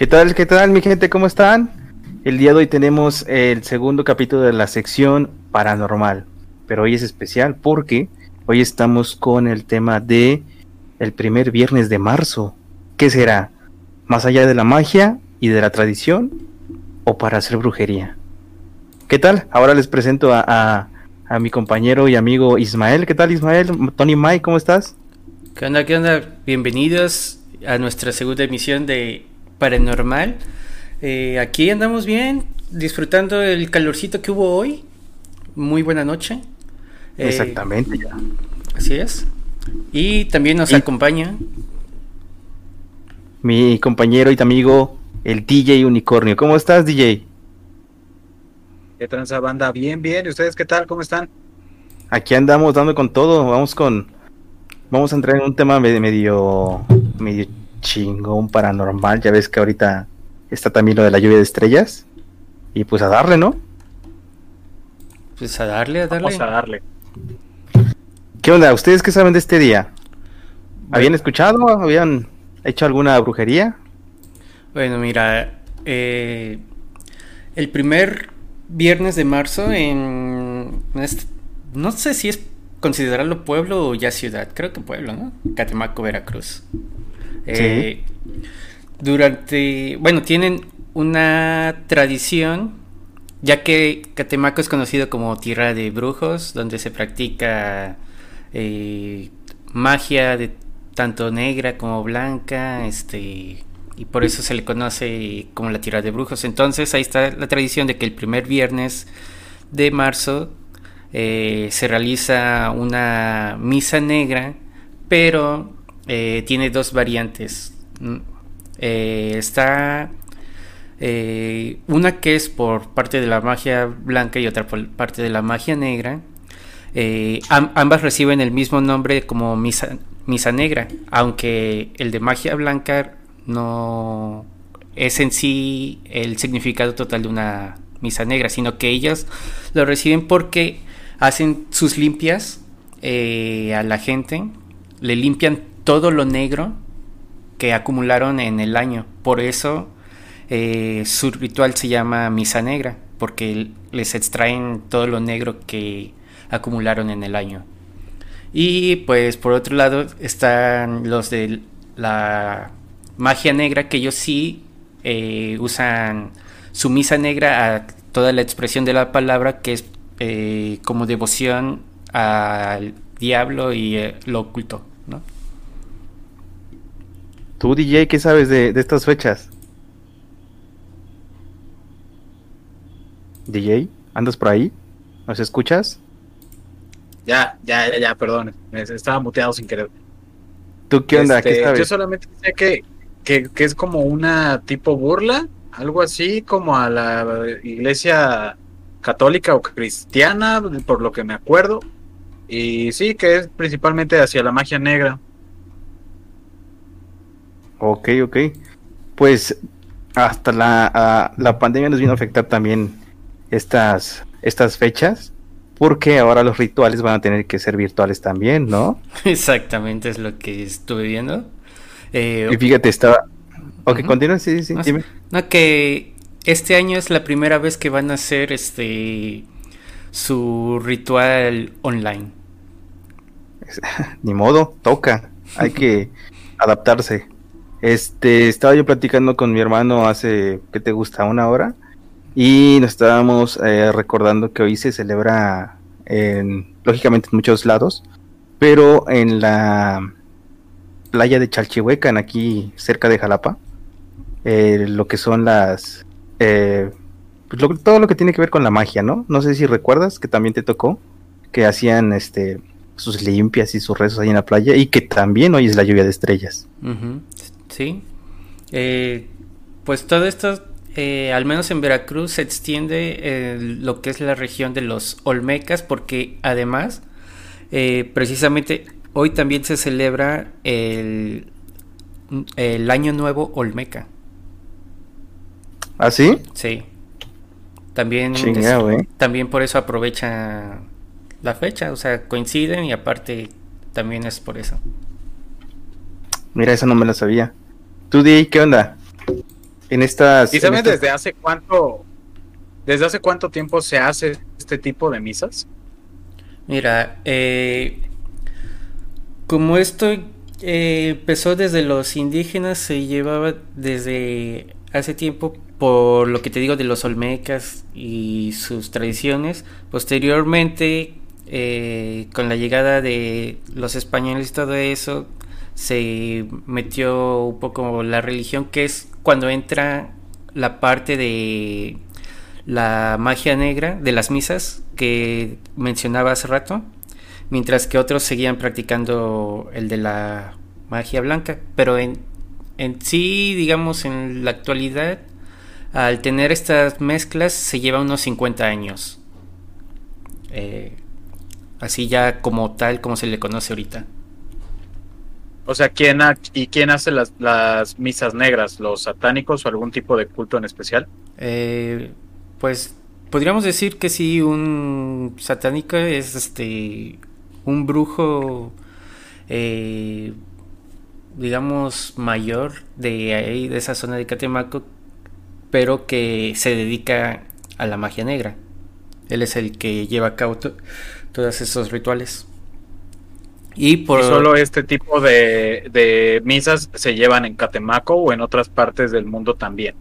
¿Qué tal, qué tal, mi gente? ¿Cómo están? El día de hoy tenemos el segundo capítulo de la sección paranormal, pero hoy es especial porque hoy estamos con el tema de el primer viernes de marzo. ¿Qué será? ¿Más allá de la magia y de la tradición o para hacer brujería? ¿Qué tal? Ahora les presento a, a, mi compañero y amigo Ismael. ¿Qué tal, Ismael? Tony Mike, ¿cómo estás? ¿Qué onda? ¿Qué onda? Bienvenidos a nuestra segunda emisión de Paranormal. Eh, aquí andamos bien, disfrutando el calorcito que hubo hoy. Muy buena noche. Eh, Exactamente. Así es. Y también nos acompaña mi compañero y amigo, el DJ Unicornio. ¿Cómo estás, DJ? ¿Qué transa banda? Bien, bien. ¿Y ustedes qué tal? ¿Cómo están? Aquí andamos dando con todo. Vamos con. Vamos a entrar en un tema medio. medio chingón paranormal. Ya ves que ahorita está también lo de la lluvia de estrellas. Y pues a darle, ¿no? Pues a darle, a darle. Vamos a darle. ¿Qué onda? ¿Ustedes qué saben de este día? ¿Habían escuchado? ¿Habían hecho alguna brujería? Bueno, mira, eh, el primer viernes de marzo en... No sé si es considerarlo pueblo o ya ciudad, creo que pueblo, ¿no? Catemaco, Veracruz. Eh, durante, bueno, tienen una tradición, ya que Catemaco es conocido como tierra de brujos, donde se practica eh, magia de tanto negra como blanca, este, y por eso se le conoce como la tierra de brujos. Entonces ahí está la tradición de que el primer viernes de marzo eh, se realiza una misa negra, pero eh, tiene dos variantes. Mm, eh, está una que es por parte de la magia blanca y otra por parte de la magia negra. ambas reciben el mismo nombre como misa, misa negra, aunque el de magia blanca no es en sí el significado total de una misa negra, sino que ellas lo reciben porque hacen sus limpias eh, a la gente, le limpian todo lo negro que acumularon en el año. Por eso eh, su ritual se llama misa negra, porque les extraen todo lo negro que acumularon en el año. Y pues por otro lado están los de la magia negra, que ellos sí eh, usan su misa negra a toda la expresión de la palabra, que es eh, como devoción al diablo y lo oculto. ¿Tú, DJ, qué sabes de, de estas fechas? DJ, ¿andas por ahí? ¿Nos escuchas? Ya, ya, ya, ya, perdón. Estaba muteado sin querer. ¿Tú qué onda? ¿Qué Este, sabes? Yo solamente sé que, que, que es como una tipo burla, algo así como a la iglesia católica o cristiana, por lo que me acuerdo. Y sí, que es principalmente hacia la magia negra. Ok, ok. Pues hasta la, a- la pandemia nos vino a afectar también estas, estas fechas, porque ahora los rituales van a tener que ser virtuales también, ¿no? Exactamente es lo que estuve viendo. Eh, Y fíjate, estaba... Ok, continúa, sí, sí, sí, No, dime. No, que este año es la primera vez que van a hacer este su ritual online. Ni modo, toca, hay que adaptarse. Este, estaba yo platicando con mi hermano hace, ¿qué te gusta? Una hora. Y nos estábamos eh, recordando que hoy se celebra, en, lógicamente en muchos lados, pero en la playa de Chalchihuecan, aquí cerca de Jalapa, eh, lo que son las... eh, pues todo lo que tiene que ver con la magia, ¿no? No sé si recuerdas que también te tocó que hacían este sus limpias y sus rezos ahí en la playa y que también hoy es la lluvia de estrellas. Sí. Eh, pues todo esto, eh, al menos en Veracruz, se extiende eh, lo que es la región de los Olmecas, porque además, precisamente hoy también se celebra el, el Año Nuevo Olmeca. ¿Ah, sí? Sí. También, Chingado, es- ¿eh? también por eso aprovecha la fecha, o sea, coinciden y aparte también es por eso. Mira, esa no me la sabía. ¿Tú, Di, qué onda? en estas... ¿Y sabes desde hace cuánto, desde hace cuánto tiempo se hace este tipo de misas? Mira, eh, como esto eh, empezó desde los indígenas, se llevaba desde hace tiempo por lo que te digo de los olmecas y sus tradiciones. Posteriormente, eh, con la llegada de los españoles y todo eso, se metió un poco la religión, que es cuando entra la parte de la magia negra de las misas que mencionaba hace rato, mientras que otros seguían practicando el de la magia blanca, pero en, en sí, digamos, en la actualidad, al tener estas mezclas se lleva unos 50 años. Eh, así ya como tal, como se le conoce ahorita. O sea, ¿quién ¿y quién hace las, las, misas negras? ¿Los satánicos o algún tipo de culto en especial? Eh, pues podríamos decir que sí, un satánico es este un brujo, eh, digamos, mayor de ahí, de esa zona de Catemaco, pero que se dedica a la magia negra. Él es el que lleva a cabo todos esos rituales. Y, por... solo este tipo de, misas se llevan en Catemaco o en otras partes del mundo también.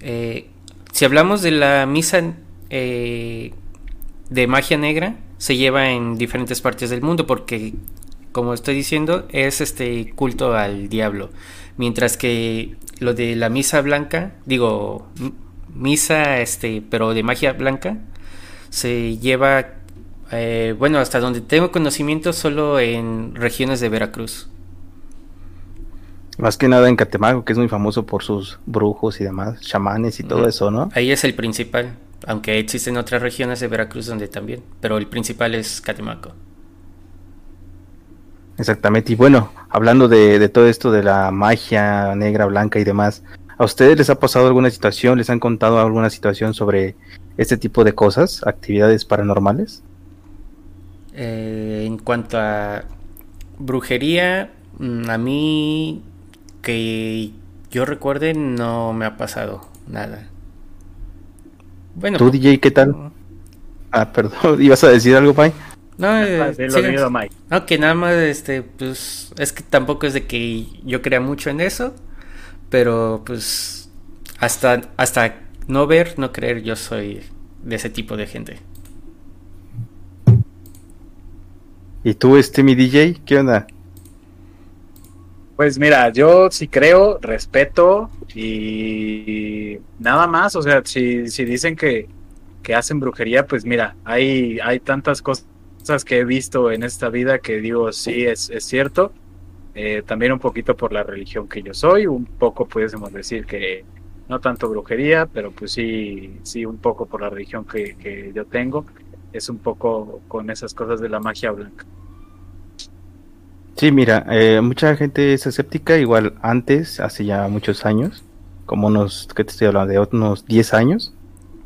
Eh, si hablamos de la misa eh, de magia negra, se lleva en diferentes partes del mundo porque, como estoy diciendo, es este culto al diablo. Mientras que lo de la misa blanca, digo, misa, este, pero de magia blanca, se lleva eh, bueno, hasta donde tengo conocimiento, solo en regiones de Veracruz. Más que nada en Catemaco, que es muy famoso por sus brujos y demás, chamanes y todo eso, ¿no? Ahí es el principal, aunque existen otras regiones de Veracruz donde también, pero el principal es Catemaco. Exactamente, y bueno, hablando de, de todo esto de la magia negra, blanca y demás, ¿a ustedes les ha pasado alguna situación, les han contado alguna situación sobre este tipo de cosas, actividades paranormales? Eh, en cuanto a brujería, mm, a mí que yo recuerde no me ha pasado nada. Bueno, ¿tú DJ qué tal? Ah, perdón, ¿ibas a decir algo, Pai? No, eh, no, que nada más, este, pues, es que tampoco es de que yo crea mucho en eso, pero pues, hasta, hasta no ver, no creer, yo soy de ese tipo de gente. ¿Y tú, este, mi DJ, qué onda? Pues mira, yo sí creo, respeto y nada más, o sea, si, si dicen que, que hacen brujería, pues mira, hay, hay tantas cosas que he visto en esta vida que digo, sí, es, es cierto. Eh, también un poquito por la religión que yo soy, un poco pudiésemos decir que no tanto brujería, pero pues sí, sí un poco por la religión que, que yo tengo es un poco con esas cosas de la magia blanca. Sí, mira, eh, mucha gente es escéptica, igual antes, hace ya muchos años, como unos, ¿qué te estoy hablando? De unos 10 años,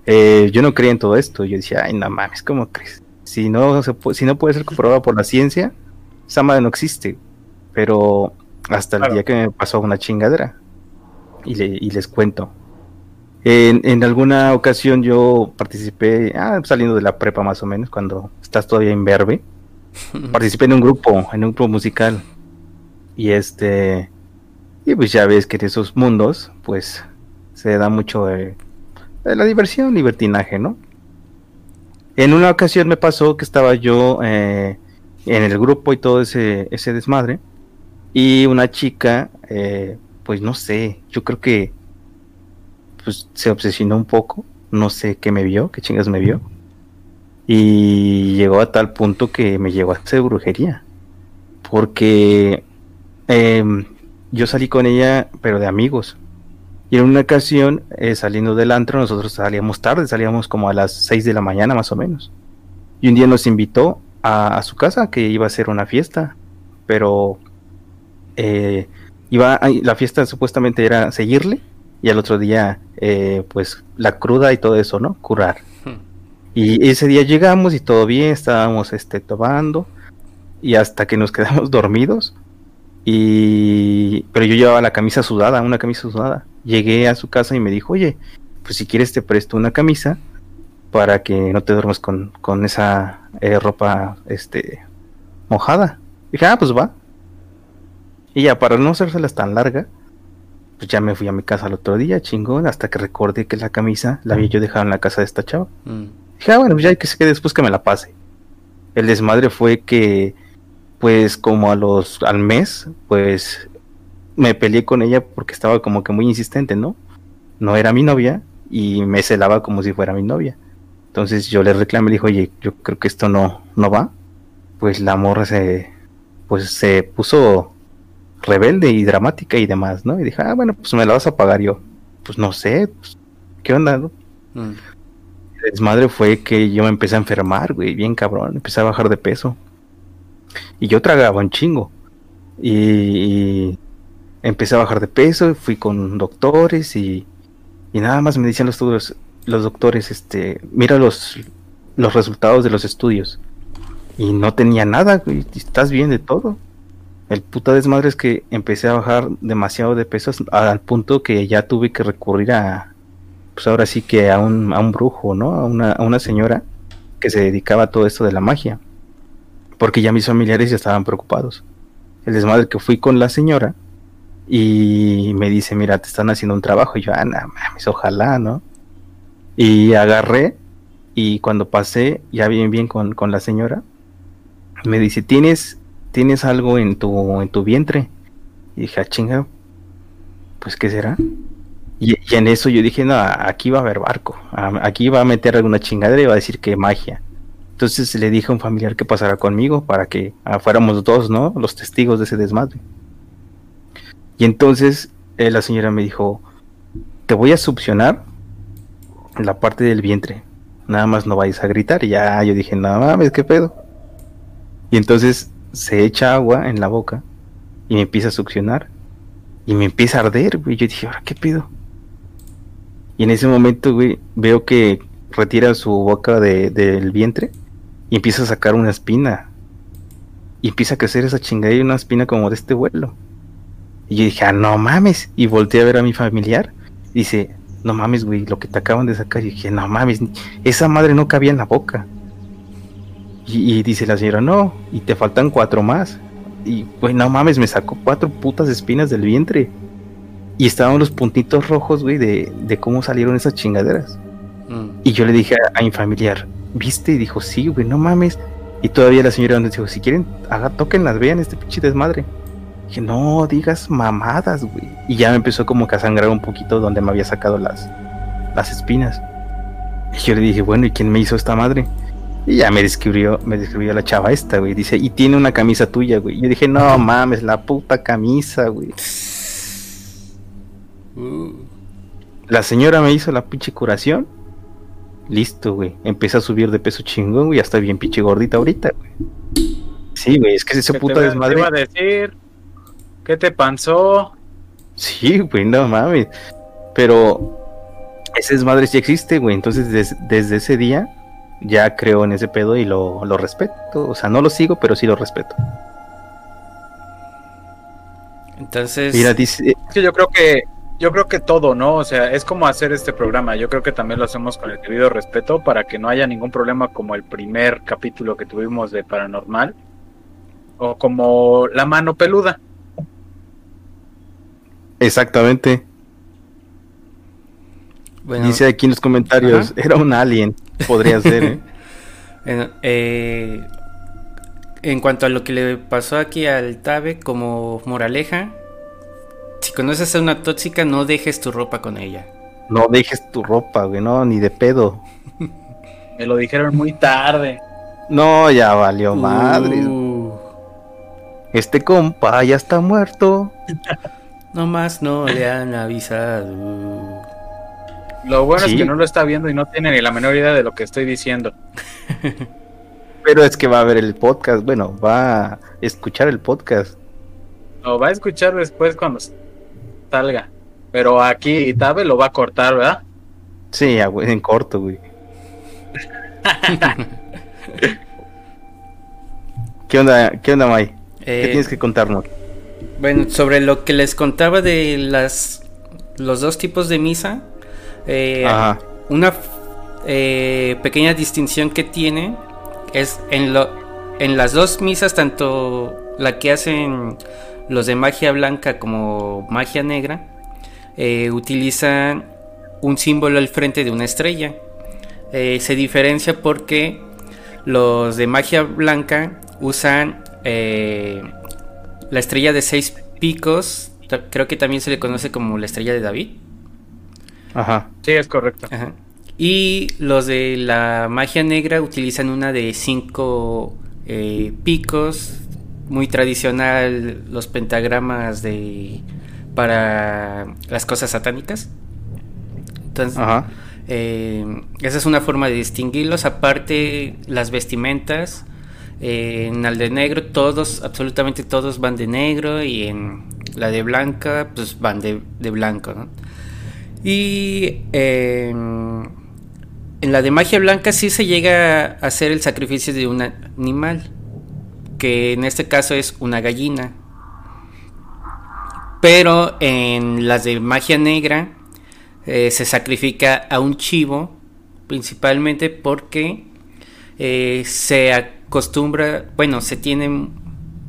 eh, yo no creía en todo esto, yo decía, ay, no mames, ¿cómo crees? Si no, se si no puede ser comprobado por la ciencia, esa madre no existe, pero hasta el día que me pasó una chingadera, y, y les cuento. En, en, alguna ocasión yo participé, ah, saliendo de la prepa más o menos, cuando estás todavía en verbe. participé en un grupo, en un grupo musical. Y este, y pues ya ves que en esos mundos, pues se da mucho la diversión, libertinaje, ¿no? En una ocasión me pasó que estaba yo eh, en el grupo y todo ese, ese desmadre. Y una chica, eh, pues no sé, yo creo que pues se obsesionó un poco, no sé qué me vio, qué chingas me vio, y llegó a tal punto que me llegó a hacer brujería, porque em, yo salí con ella, pero de amigos, y en una ocasión, eh, saliendo del antro, nosotros salíamos tarde, salíamos como a las 6 de la mañana más o menos, y un día nos invitó a, su casa que iba a ser una fiesta, pero eh, iba la fiesta supuestamente era seguirle y al otro día eh, pues la cruda y todo eso, ¿no? Curar. Hmm. Y ese día llegamos y todo bien, estábamos este, tomando y hasta que nos quedamos dormidos. Y... Pero yo llevaba la camisa sudada, una camisa sudada. llegué a su casa y me dijo, oye, pues si quieres te presto una camisa para que no te duermas con, con esa eh, ropa este mojada. Dije, ah, pues va. Y ya, para no hacérselas tan larga, pues ya me fui a mi casa el otro día, chingón, hasta que recordé que la camisa la había yo dejado en la casa de esta chava. Mm. Dije, ah, bueno, pues ya hay que se quede después que me la pase. El desmadre fue que, pues, como a los, al mes, pues, me peleé con ella porque estaba como que muy insistente, ¿no? No era mi novia y me celaba como si fuera mi novia. Entonces yo le reclamé, le dije, oye, yo creo que esto no, no va. Pues la morra se, pues se puso rebelde y dramática y demás, ¿no? Y dije, ah, bueno, pues me la vas a pagar yo. Pues no sé, pues, ¿qué onda? no? Mm. El desmadre fue que yo me empecé a enfermar, güey, bien cabrón, empecé a bajar de peso. Y yo tragaba un chingo. Y, y empecé a bajar de peso, fui con doctores y, y nada más me decían los, los doctores, este, mira los, los resultados de los estudios. Y no tenía nada, güey, estás bien de todo. El puta desmadre es que empecé a bajar demasiado de peso al punto que ya tuve que recurrir a, pues ahora sí que a un, a un brujo, ¿no? A una, a una señora que se dedicaba a todo esto de la magia. Porque ya mis familiares ya estaban preocupados. El desmadre que fui con la señora y me dice, mira, te están haciendo un trabajo. Y yo, ah, no mames, ojalá, ¿no? Y agarré y cuando pasé ya bien bien con, con la señora, me dice, ¿tienes, tienes algo en tu, en tu vientre? Y dije, ah, chinga, pues ¿qué será? Y, en eso yo dije, no, aquí va a haber barco, aquí va a meter alguna chingadera y va a decir que magia. Entonces le dije a un familiar que pasara conmigo para que ah, fuéramos dos, ¿no? Los testigos de ese desmadre. Y entonces eh, la señora me dijo, te voy a succionar la parte del vientre. Nada más no vayas a gritar. Y ya yo dije, no mames, qué pedo. Y entonces se echa agua en la boca y me empieza a succionar. Y me empieza a arder, güey. Yo dije, ahora qué pedo. Y en ese momento, güey, veo que retira su boca de- del vientre y empieza a sacar una espina. Y empieza a crecer esa chingadera, una espina como de este vuelo. Y yo dije, ah, no mames. Y volteé a ver a mi familiar. Dice, no mames, güey, lo que te acaban de sacar. Y dije, no mames, esa madre no cabía en la boca. Y, y dice la señora, no, y te faltan cuatro más. Y, güey, no mames, me sacó cuatro putas espinas del vientre. Y estaban los puntitos rojos, güey, de, de cómo salieron esas chingaderas. Mm. Y yo le dije a, a mi familiar, ¿viste? Y dijo, sí, güey, no mames. Y todavía la señora nos dijo, si quieren, haga, tóquenlas, vean este pinche desmadre. Dije, no digas mamadas, güey. Y ya me empezó como que a sangrar un poquito donde me había sacado las, las espinas. Y yo le dije, bueno, ¿y quién me hizo esta madre? Y ya me describió, me describió la chava esta, güey. Dice, y tiene una camisa tuya, güey. Y yo dije, no mames, la puta camisa, güey. Uh. La señora me hizo la pinche curación. Listo, güey. Empecé a subir de peso chingón, güey. Ya está bien pinche gordita ahorita, güey. Sí, güey, es que ese ¿Qué puta te, va- te desmadre. iba a decir? ¿Qué te pasó? Sí, güey, no mames. Pero ese desmadre sí existe, güey. Entonces, des- desde ese día ya creo en ese pedo y lo, lo respeto. O sea, no lo sigo, pero sí lo respeto. Entonces, Mira, dice, Es que yo creo que yo creo que todo, ¿no? O sea, es como hacer este programa. Yo creo que también lo hacemos con el debido respeto para que no haya ningún problema como el primer capítulo que tuvimos de Paranormal o como La mano peluda. exactamente. bueno, Dice aquí en los comentarios, Ajá. era un alien. Podría ser, ¿eh? en, eh, en cuanto a lo que le pasó aquí al Tabe como moraleja, si conoces a una tóxica, no dejes tu ropa con ella. No dejes tu ropa, güey, no, ni de pedo. Me lo dijeron muy tarde. No, ya valió madre. Uh, Este compa ya está muerto. nomás no le han avisado. Lo bueno Sí. es que no lo está viendo y no tiene ni la menor idea de lo que estoy diciendo. Pero es que va a ver el podcast. Bueno, va a escuchar el podcast. Lo va a escuchar después cuando salga. Pero aquí Itabe lo va a cortar, ¿verdad? Sí, en corto, güey. ¿Qué onda, qué onda, May? ¿Qué Eh, tienes que contarnos? Bueno, sobre lo que les contaba de las los dos tipos de misa. Eh, una eh, pequeña distinción que tiene es en, lo, en las dos misas, tanto la que hacen los de magia blanca como magia negra, eh, utilizan un símbolo al frente de una estrella. se diferencia porque los de magia blanca usan la estrella de seis picos, creo que también se le conoce como la estrella de David. Ajá. Sí, es correcto. Y los de la magia negra utilizan una de cinco eh, picos, muy tradicional, los pentagramas de para las cosas satánicas. Entonces, eh, esa es una forma de distinguirlos. Aparte, las vestimentas. Eh, en el de negro, todos, absolutamente todos van de negro. Y en la de blanca, pues van de, blanco, ¿no? Y em, en la de magia blanca sí se llega a hacer el sacrificio de un animal, que en este caso es una gallina. Pero en las de magia negra eh, se sacrifica a un chivo, principalmente porque eh, se acostumbra, bueno, se tiene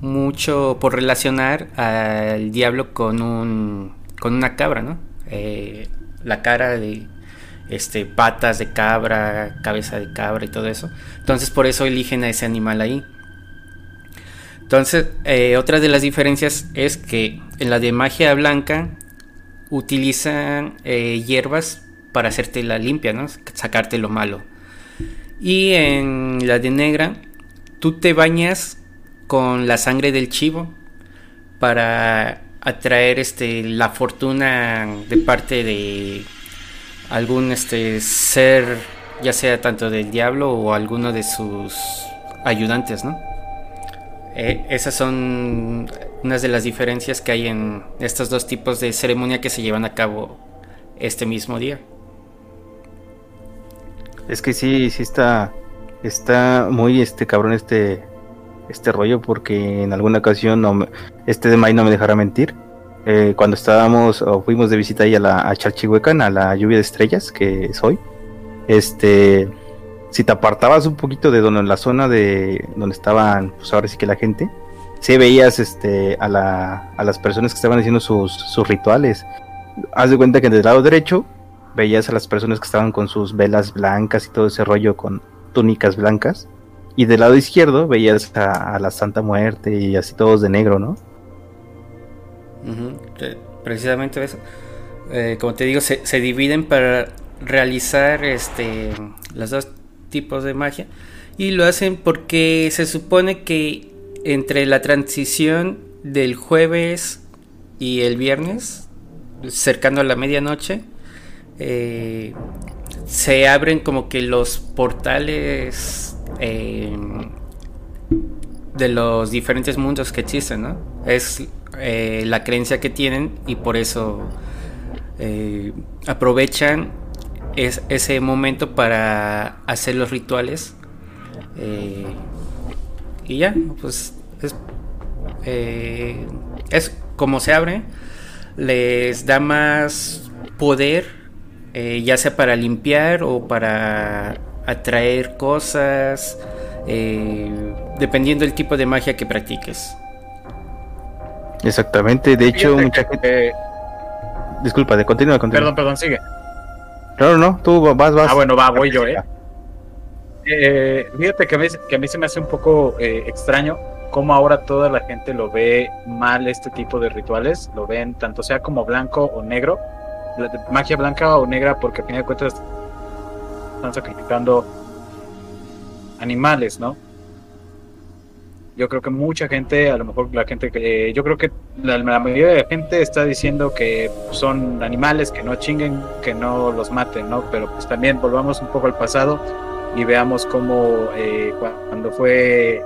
mucho por relacionar al diablo con un con una cabra, ¿no? Eh, la cara de este patas de cabra, cabeza de cabra y todo eso. Entonces por eso eligen a ese animal ahí. Entonces, eh, otra de las diferencias es que en la de magia blanca utilizan eh, hierbas para hacerte la limpia, ¿no? Sacarte lo malo. Y en la de negra, tú te bañas con la sangre del chivo para atraer este la fortuna de parte de algún este ser ya sea tanto del diablo o alguno de sus ayudantes no eh, esas son unas de las diferencias que hay en estos dos tipos de ceremonia que se llevan a cabo este mismo día. Es que sí sí está está muy este cabrón este este rollo porque en alguna ocasión este de May no me dejará mentir. Eh, cuando estábamos o fuimos de visita ahí a la a la lluvia de estrellas que es hoy, este, si te apartabas un poquito de donde la zona de donde estaban, pues ahora sí que la gente, sí veías este a, la, a las personas que estaban haciendo sus, sus rituales. Haz de cuenta que del lado derecho veías a las personas que estaban con sus velas blancas y todo ese rollo con túnicas blancas y del lado izquierdo veías a, la Santa Muerte y así todos de negro, ¿no? Precisamente eso. Eh, como te digo, se, dividen para realizar este los dos tipos de magia. Y lo hacen porque se supone que entre la transición del jueves y el viernes, cercano a la medianoche, eh, se abren como que los portales eh, de los diferentes mundos que existen. Es eh, la creencia que tienen y por eso eh, aprovechan ese momento para hacer los rituales. y ya, pues es, es como se abre, les da más poder, ya sea para limpiar o para atraer cosas, eh, dependiendo del tipo de magia que practiques. Exactamente, de hecho, mucha gente... Disculpa, de continúa, continúa. Perdón, perdón, sigue. Claro, no, tú vas, vas. Ah, bueno, va, voy yo, ¿eh? eh fíjate que a, mí, que a mí se me hace un poco eh, extraño cómo ahora toda la gente lo ve mal este tipo de rituales, lo ven tanto sea como blanco o negro, magia blanca o negra, porque a fin de cuentas están sacrificando animales, ¿no? Yo creo que mucha gente, a lo mejor la gente que, eh, yo creo que la, mayoría de la gente está diciendo que son animales, que no chinguen, que no los maten, ¿no? Pero pues también volvamos un poco al pasado y veamos cómo eh, cuando fue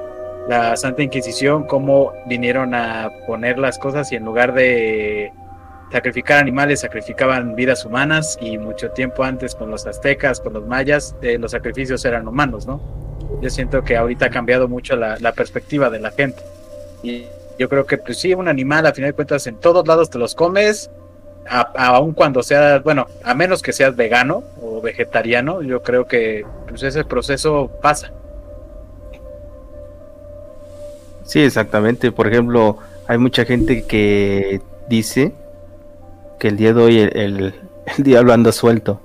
la Santa Inquisición, cómo vinieron a poner las cosas y en lugar de sacrificar animales, sacrificaban vidas humanas y mucho tiempo antes con los aztecas, con los mayas, eh, los sacrificios eran humanos, ¿no? Yo siento que ahorita ha cambiado mucho la, perspectiva de la gente. Y yo creo que pues sí, un animal a final de cuentas en todos lados te los comes aun cuando seas, bueno, a menos que seas vegano o vegetariano, yo creo que pues, ese proceso pasa. Sí, exactamente. Por ejemplo, hay mucha gente que dice que el día de hoy el, diablo anda suelto.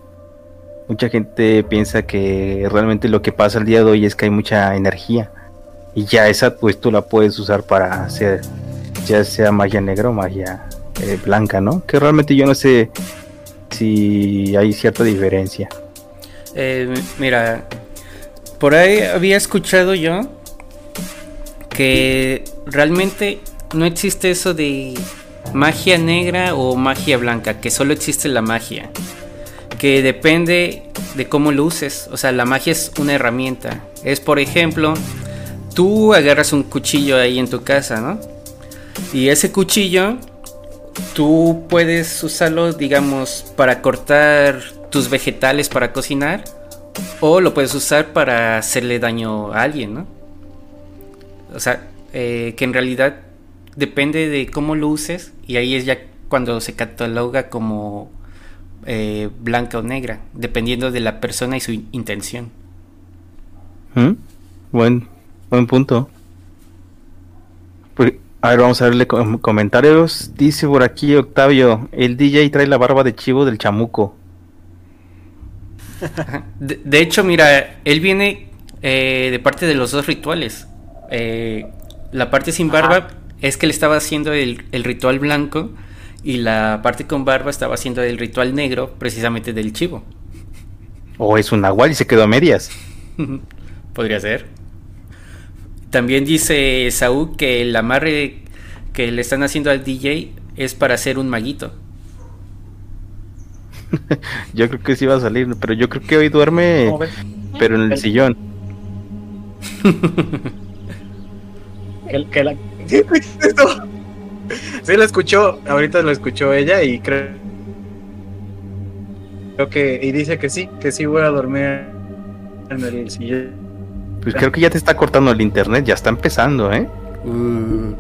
Mucha gente piensa que realmente lo que pasa el día de hoy es que hay mucha energía. Y ya esa pues tú la puedes usar para hacer ya sea magia negra o magia eh, blanca, ¿no? Que realmente yo no sé si hay cierta diferencia. Eh, mira, por ahí había escuchado yo que realmente no existe eso de magia negra o magia blanca, que solo existe la magia. Que depende de cómo lo uses. O sea, la magia es una herramienta. Es, por ejemplo, tú agarras un cuchillo ahí en tu casa, ¿no? Y ese cuchillo, tú puedes usarlo, digamos, para cortar tus vegetales para cocinar. O lo puedes usar para hacerle daño a alguien, ¿no? O sea, eh, que en realidad depende de cómo lo uses y ahí es ya cuando se cataloga como eh, blanca o negra, dependiendo de la persona y su intención. ¿Mm? Buen, buen punto. Pues, a ver, vamos a verle comentarios. Dice por aquí Octavio, el DJ trae la barba de chivo del chamuco. de, hecho, mira, él viene eh, de parte de los dos rituales. Eh, la parte sin barba es que le estaba haciendo el, ritual blanco y la parte con barba estaba haciendo el ritual negro precisamente del chivo. O es un nahual y se quedó a medias. Podría ser. También dice Saúl que el amarre que le están haciendo al DJ es para hacer un maguito. yo creo que sí va a salir, pero yo creo que hoy duerme, pero en el sillón. que, que la... sí, lo escuchó, ahorita lo escuchó ella y creo, creo que, y dice que sí, que sí voy a dormir en el sillón. Pues creo que ya te está cortando el internet, ya está empezando, ¿eh? Uh.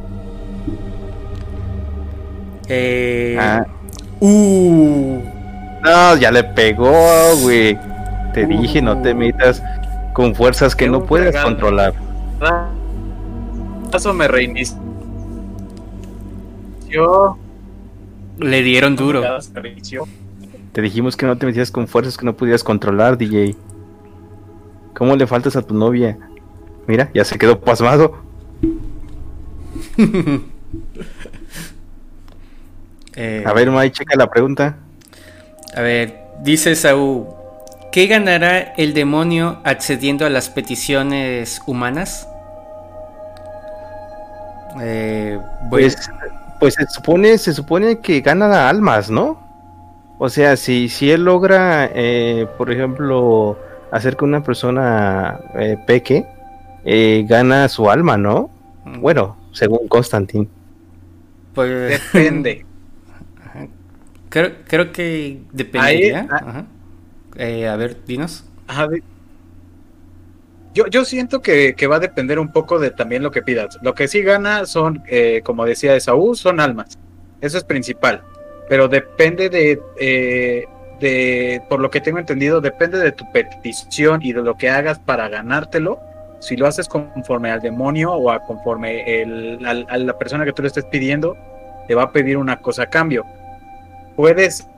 Eh... Ah. Uh. No, ya le pegó, güey. Te dije, no te metas con fuerzas que no puedes controlar. Ah caso me reinició. Le dieron duro. Te dijimos que no te metías con fuerzas que no pudieras controlar, DJ. ¿Cómo le faltas a tu novia? Mira, ya se quedó pasmado. Eh, a ver, Mai, checa la pregunta. A ver, dice Saúl, ¿qué ganará el demonio accediendo a las peticiones humanas? Eh, pues, pues se supone, se supone que gana almas, ¿no? O sea, si, si él logra, eh, por ejemplo, hacer que una persona eh, peque, eh, gana su alma, ¿no? Bueno, según Constantin. Pues depende. creo, creo que dependería. Ah. a ver, dinos. Ajá, yo, yo siento que, va a depender un poco de también lo que pidas. Lo que sí gana son, eh, como decía Esaú, son almas. Eso es principal. Pero depende de, eh, de, por lo que tengo entendido, depende de tu petición y de lo que hagas para ganártelo. Si lo haces conforme al demonio o a conforme el, a la persona que tú le estés pidiendo, te va a pedir una cosa a cambio. Puedes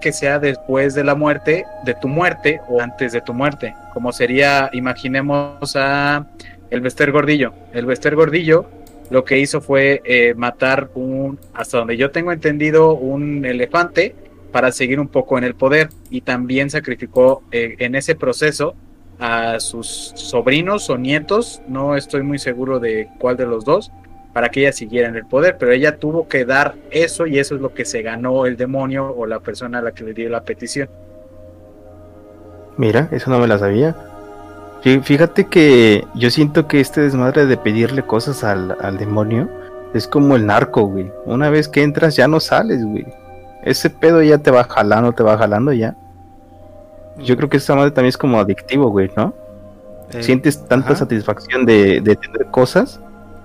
que sea después de la muerte, de tu muerte o antes de tu muerte, como sería, imaginemos a el Bester Gordillo. El Bester Gordillo lo que hizo fue eh, matar un, hasta donde yo tengo entendido, un elefante para seguir un poco en el poder y también sacrificó eh, en ese proceso a sus sobrinos o nietos, no estoy muy seguro de cuál de los dos, para que ella siguiera en el poder, pero ella tuvo que dar eso y eso es lo que se ganó el demonio o la persona a la que le dio la petición. Mira, eso no me la sabía. Fíjate que yo siento que este desmadre de pedirle cosas al, demonio es como el narco, güey. Una vez que entras ya no sales, güey. Ese pedo ya te va jalando, te va jalando ya. Yo creo que esa madre también es como adictivo, güey, ¿no? Eh, Sientes tanta satisfacción de, de tener cosas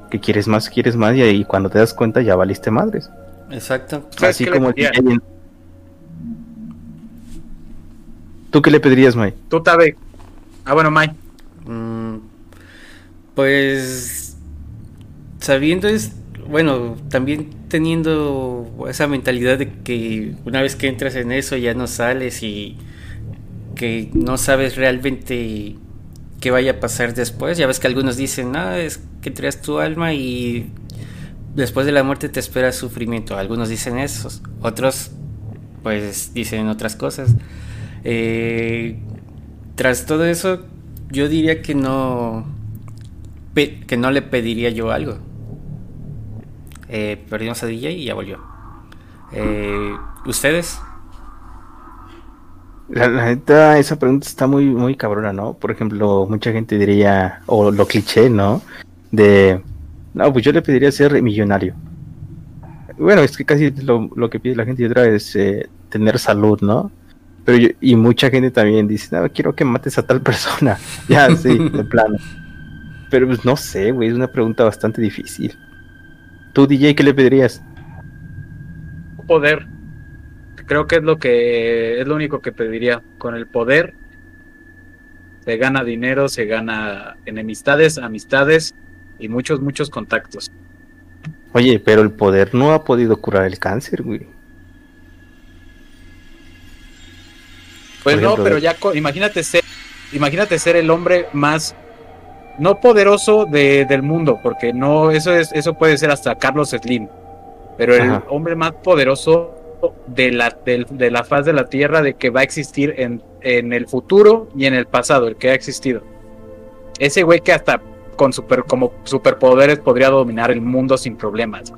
que quieres más, quieres más y, ahí cuando te das cuenta ya valiste madres. Exacto. Así como el DJ, ¿Tú qué le pedirías, May? Tú, Tabe. Ah, bueno, May. Mm, pues sabiendo es, bueno, también teniendo esa mentalidad de que una vez que entras en eso ya no sales y que no sabes realmente qué vaya a pasar después. Ya ves que algunos dicen, no, es que traes tu alma y después de la muerte te espera sufrimiento. Algunos dicen eso, otros pues dicen otras cosas. Eh, tras todo eso, yo diría que no, que no le pediría yo algo. Eh, perdimos a DJ y ya volvió. Eh, ¿Ustedes? La, neta, esa pregunta está muy, muy cabrona, ¿no? Por ejemplo, mucha gente diría, o lo cliché, ¿no? De, no, pues yo le pediría ser millonario. Bueno, es que casi lo, que pide la gente otra es eh, tener salud, ¿no? Pero y mucha gente también dice, no, quiero que mates a tal persona. ya, sí, de plano. Pero pues no sé, güey, es una pregunta bastante difícil. ¿Tú, DJ, qué le pedirías? Poder. Creo que es lo que es lo único que pediría. Con el poder se gana dinero, se gana enemistades, amistades y muchos, muchos contactos. Oye, pero el poder no ha podido curar el cáncer, güey. Pues no, pero ya imagínate ser, imagínate ser el hombre más no poderoso de, del mundo, porque no, eso es, eso puede ser hasta Carlos Slim, pero el hombre más poderoso de la, de, la faz de la tierra de que va a existir en, en el futuro y en el pasado, el que ha existido. Ese güey que hasta con super, como superpoderes podría dominar el mundo sin problemas.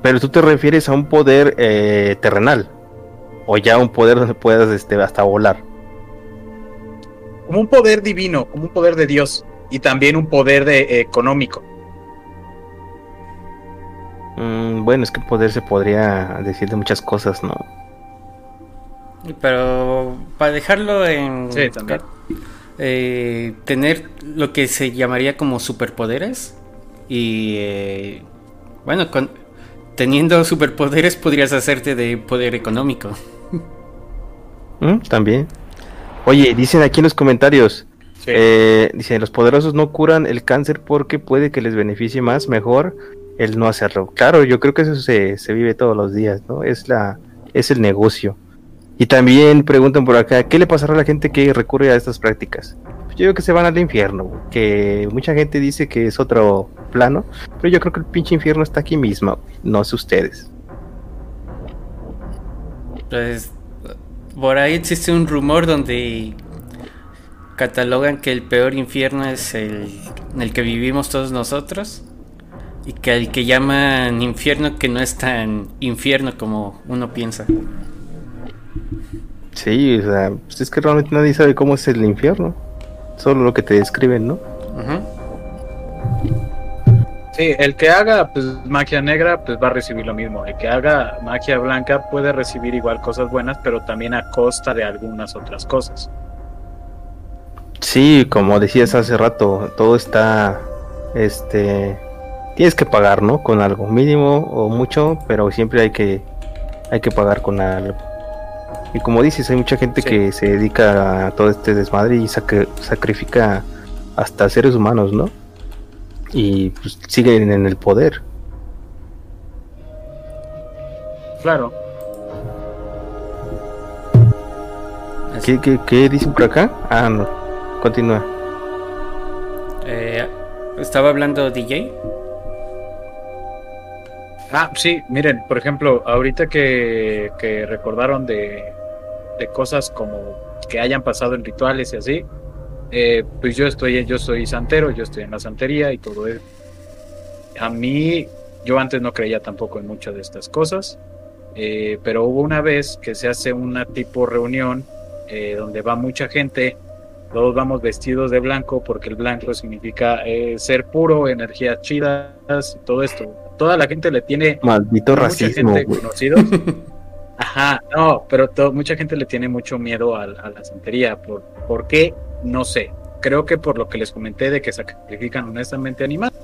Pero tú te refieres a un poder eh, terrenal, o ya un poder donde puedas este, hasta volar como un poder divino, como un poder de Dios y también un poder de, eh, económico. Mm, bueno, es que poder se podría decir de muchas cosas, ¿no? Pero para dejarlo en... Sí, también. Eh, tener lo que se llamaría como superpoderes y eh, bueno, con, teniendo superpoderes podrías hacerte de poder económico. Mm, también. Oye, dicen aquí en los comentarios, eh, dicen, los poderosos no curan el cáncer porque puede que les beneficie más, mejor el no hacerlo. Claro, yo creo que eso se, vive todos los días, ¿no? Es, la, es el negocio. Y también preguntan por acá, ¿qué le pasará a la gente que recurre a estas prácticas? Pues yo creo que se van al infierno, que mucha gente dice que es otro plano, pero yo creo que el pinche infierno está aquí mismo, no es ustedes. Pues por ahí existe un rumor donde catalogan que el peor infierno es el en el que vivimos todos nosotros y que el que llaman infierno que no es tan infierno como uno piensa. Sí, o sea, pues es que realmente nadie sabe cómo es el infierno, solo lo que te describen, ¿no? Sí, el que haga pues, magia negra pues va a recibir lo mismo. El que haga magia blanca puede recibir igual cosas buenas, pero también a costa de algunas otras cosas. Sí, como decías hace rato, todo está, este, tienes que pagar, ¿no? Con algo mínimo o mucho, pero siempre hay que, hay que pagar con algo. Y como dices, hay mucha gente que se dedica a todo este desmadre y sacrifica hasta seres humanos, ¿no? y pues, siguen en el poder. Claro. ¿Qué, qué, qué dicen por acá? Ah, no. Continúa. Eh, ¿Estaba hablando DJ? Ah, sí, miren, por ejemplo, ahorita que, que recordaron de, de cosas como que hayan pasado en rituales y así, eh, pues yo estoy, yo soy santero, yo estoy en la santería y todo eso. A mí, yo antes no creía tampoco en muchas de estas cosas, eh, pero hubo una vez que se hace una tipo reunión eh, donde va mucha gente, todos vamos vestidos de blanco porque el blanco significa ser puro, energías chidas, todo esto. Toda la gente le tiene maldito racismo. conocidos. Ajá, no, pero mucha gente le tiene mucho miedo a, la santería. ¿Por, ¿Por qué? no sé. Creo que por lo que les comenté de que sacrifican honestamente animales.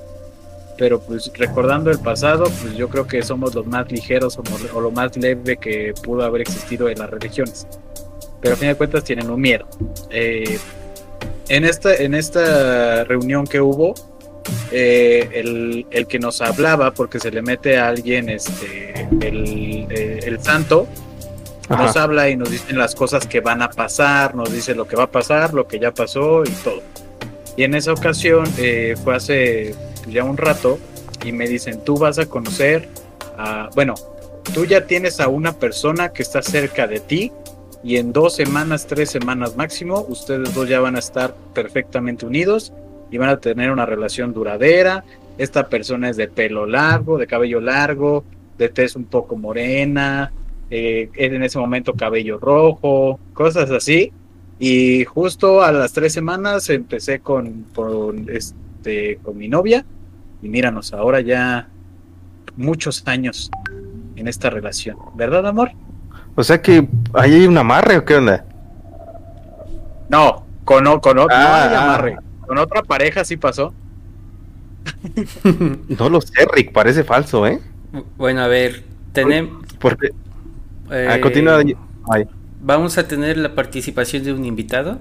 Pero pues recordando el pasado, pues yo creo que somos los más ligeros o, lo más leve que pudo haber existido en las religiones. pero a fin de cuentas tienen un miedo. Eh, en, esta, en esta reunión que hubo, eh, el, el, que nos hablaba, porque se le mete a alguien este, el, eh, el santo, Ajá. nos habla y nos dicen las cosas que van a pasar, nos dice lo que va a pasar, lo que ya pasó y todo. Y en esa ocasión eh, fue hace ya un rato y me dicen, tú vas a conocer a, bueno, tú ya tienes a una persona que está cerca de ti y en dos semanas, tres semanas máximo, ustedes dos ya van a estar perfectamente unidos y van a tener una relación duradera. Esta persona es de pelo largo, de cabello largo, de tez un poco morena, eh, en ese momento cabello rojo, cosas así. Y justo a las tres semanas empecé con, con, este, con mi novia y míranos, ahora ya muchos años en esta relación, ¿verdad, amor? O sea que ahí hay un amarre o qué onda? No, con, con, con ah, no hay amarre. Con otra pareja sí pasó. no lo sé, Rick, parece falso, ¿eh? Bueno, a ver, tenemos... Porque... Eh, ah, continúa. Ay. Vamos a tener la participación de un invitado.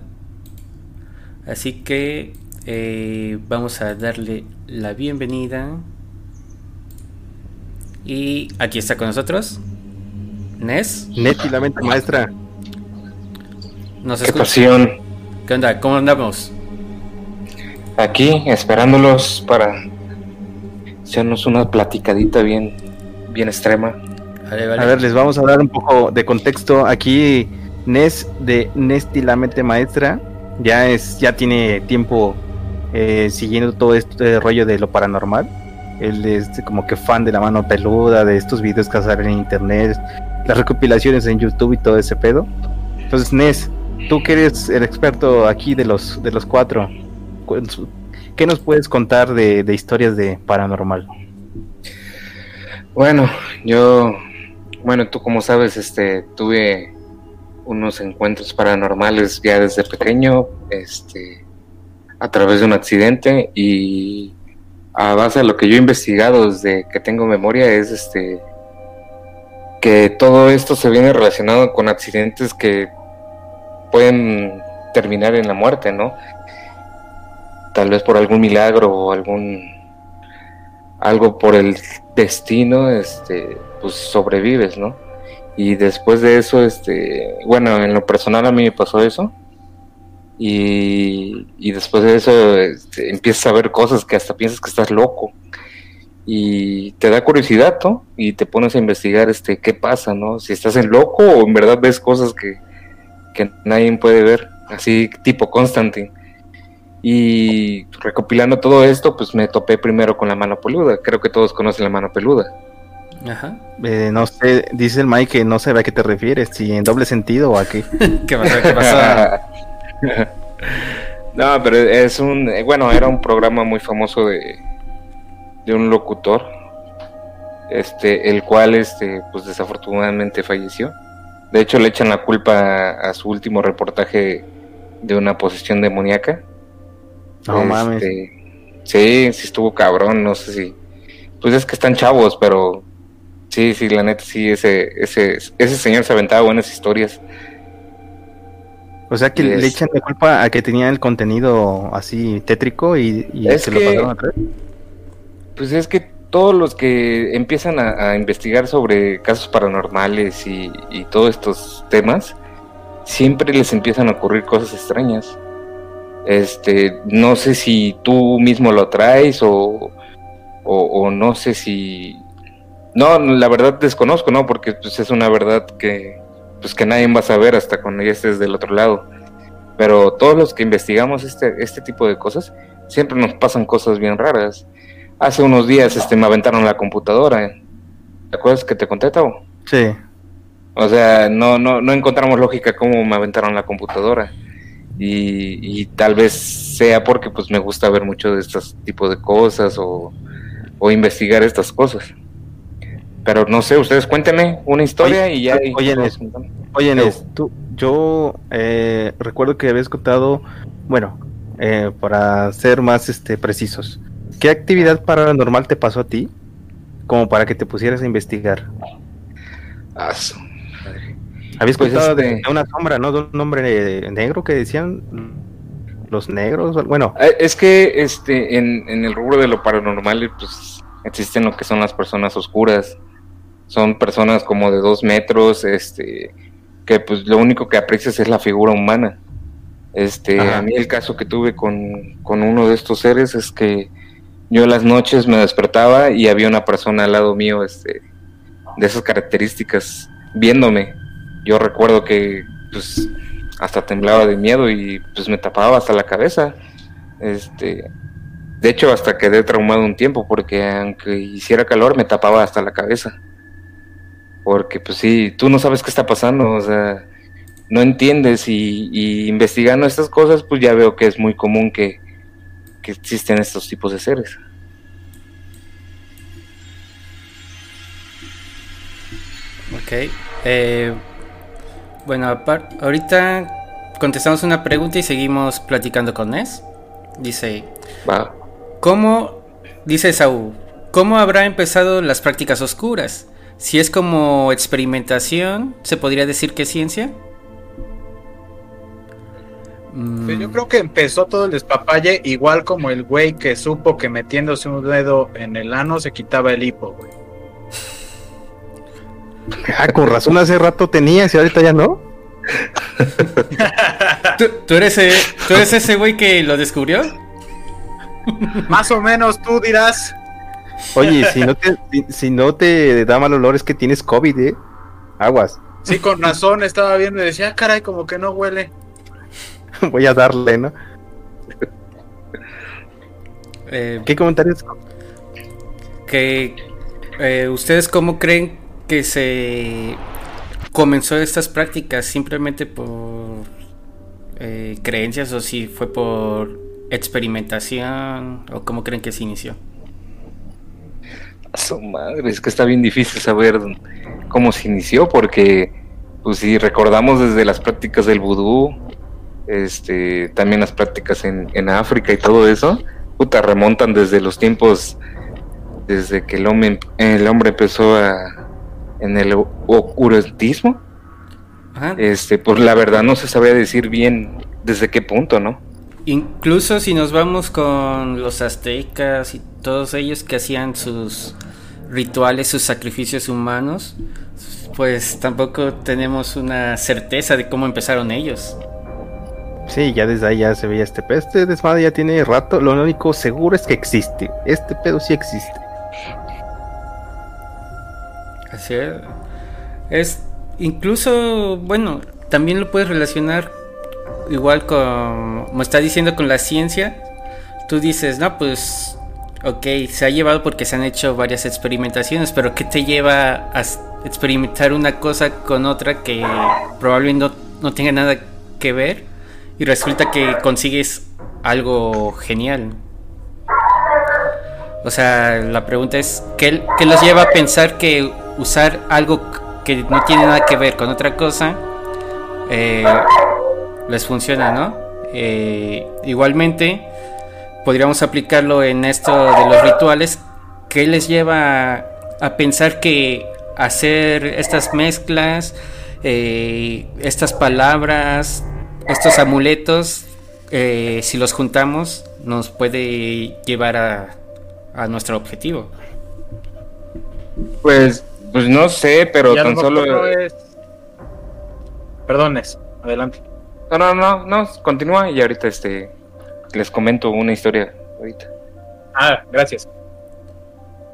Así que eh, vamos a darle la bienvenida. Y aquí está con nosotros. Nes. Neti, la mente maestra. Nos Qué pasión. ¿Qué onda? ¿Cómo andamos? Aquí, esperándolos para hacernos una platicadita bien, bien extrema. Vale, vale. A ver, les vamos a dar un poco de contexto. Aquí Nes de Nesti la mente maestra ya es, ya tiene tiempo eh, siguiendo todo este rollo de lo paranormal. Él es como que fan de la mano peluda, de estos videos que salen en internet, las recopilaciones en YouTube y todo ese pedo. Entonces, Nes, tú que eres el experto aquí de los, de los cuatro, ¿qué nos puedes contar de, de historias de paranormal? Bueno, yo, bueno, tú como sabes, este, tuve unos encuentros paranormales ya desde pequeño, este, a través de un accidente y a base de lo que yo he investigado desde que tengo memoria es este que todo esto se viene relacionado con accidentes que pueden terminar en la muerte, ¿no? Tal vez por algún milagro o algún algo por el destino, este, pues sobrevives, ¿no? Y después de eso, este, bueno, en lo personal a mí me pasó eso y, después de eso este, empiezas a ver cosas que hasta piensas que estás loco. Y te da curiosidad, ¿no? Y te pones a investigar este qué pasa, ¿no? Si estás en loco o en verdad ves cosas que, que nadie puede ver, así tipo Constantine. Y recopilando todo esto, pues me topé primero con la mano peluda. Creo que todos conocen la mano peluda. Ajá. Eh, no sé, dice el Mike que no sé a qué te refieres, si en doble sentido o a qué. ¿Qué pasa? ¿Qué pasa? no, pero es un, bueno, era un programa muy famoso de, de un locutor, este, el cual, este, pues desafortunadamente falleció. De hecho, le echan la culpa a, su último reportaje de una posesión demoníaca. No este, mames. Sí, sí estuvo cabrón, no sé si. Pues es que están chavos, pero sí, sí, la neta, sí, ese, ese, ese señor se aventaba buenas historias. O sea que le echan la culpa a que tenía el contenido así tétrico y, se lo pasaron a traer. Pues es que todos los que empiezan a, investigar sobre casos paranormales y, todos estos temas, siempre les empiezan a ocurrir cosas extrañas. Este, no sé si tú mismo lo traes o, o, no sé si... No, la verdad desconozco, ¿no? Porque pues, es una verdad que, pues que nadie va a saber hasta cuando ya estés del otro lado. Pero todos los que investigamos este, este tipo de cosas, siempre nos pasan cosas bien raras. Hace unos días este, me aventaron la computadora. ¿Te acuerdas que te conté, Tavo? Sí. O sea, no, no, no encontramos lógica cómo me aventaron la computadora. Y, y, tal vez sea porque pues me gusta ver mucho de estos tipos de cosas o, o investigar estas cosas. Pero no sé, ustedes cuéntenme una historia y ya. Oye, oye, tú, yo eh, recuerdo que habías contado, bueno, eh, para ser más este precisos, ¿qué actividad paranormal te pasó a ti? Como para que te pusieras a investigar. Ah, Había Pues, escuchado de, este- de una sombra, ¿no? De un hombre negro que decían los negros. Bueno, Eh, Es que este, en, en el rubro de lo paranormal, pues existen lo que son las personas oscuras. Son personas como de dos metros, este, que pues lo único que aprecias es la figura humana. Este, Ajá. a mí el caso que tuve con, con uno de estos seres es que yo en las noches me despertaba y había una persona al lado mío, este, de esas características, viéndome. Yo recuerdo que pues hasta temblaba de miedo y pues me tapaba hasta la cabeza. Este, de hecho hasta quedé traumado un tiempo porque aunque hiciera calor me tapaba hasta la cabeza. Porque pues sí, tú no sabes qué está pasando, o sea, no entiendes y, investigando estas cosas pues ya veo que es muy común que, que existen estos tipos de seres. Ok. eh, bueno, apar- ahorita contestamos una pregunta y seguimos platicando con Nes. Dice, Va. ¿cómo, dice Saúl, cómo habrá empezado las prácticas oscuras? Si es como experimentación, ¿se podría decir que es ciencia? Pues yo creo que empezó todo el despapalle igual como el güey que supo que metiéndose un dedo en el ano se quitaba el hipo, güey. Ah, con razón hace rato tenías y ahorita ya no. ¿Tú, tú eres, e- ¿Tú eres ese güey que lo descubrió? Más o menos tú dirás. Oye, si no te, si, si no te da mal olor es que tienes COVID, ¿eh? Aguas. Sí, con razón estaba viendo y decía, "Ah, caray, como que no huele. Voy a darle, ¿no? Eh, ¿Qué comentarios? que eh, ustedes cómo creen que se comenzó estas prácticas simplemente por eh, creencias o si fue por experimentación o cómo creen que se inició A su madre, es que está bien difícil saber cómo se inició, porque pues si recordamos desde las prácticas del vudú, este, también las prácticas en, en África y todo eso, puta, remontan desde los tiempos, desde que el hombre, el hombre empezó a, en el ocultismo, Ajá. este, pues la verdad no se sabría decir bien desde qué punto, ¿no? incluso si nos vamos con los aztecas y todos ellos que hacían sus rituales sus sacrificios humanos pues tampoco tenemos una certeza de cómo empezaron ellos Sí, ya desde ahí ya se veía este pedo. Este desmadre ya tiene rato. Lo único seguro es que existe. Este pedo sí existe. Es. Incluso, bueno, también lo puedes relacionar igual con, como está diciendo con la ciencia. Tú dices, no, pues, ok, se ha llevado porque se han hecho varias experimentaciones, pero ¿qué te lleva a experimentar una cosa con otra que probablemente no, no tenga nada que ver y resulta que consigues algo genial? O sea, la pregunta es, ¿qué, qué los lleva a pensar que usar algo que no tiene nada que ver con otra cosa eh, les funciona, ¿no? Eh, igualmente, podríamos aplicarlo en esto de los rituales. ¿Qué les lleva a, pensar que hacer estas mezclas, eh, estas palabras, estos amuletos, si los juntamos, nos puede llevar a, a nuestro objetivo? Pues, pues no sé, pero tan solo... es- Perdones, adelante. No, no, no, no, continúa y ahorita este les comento una historia ahorita. Ah, gracias.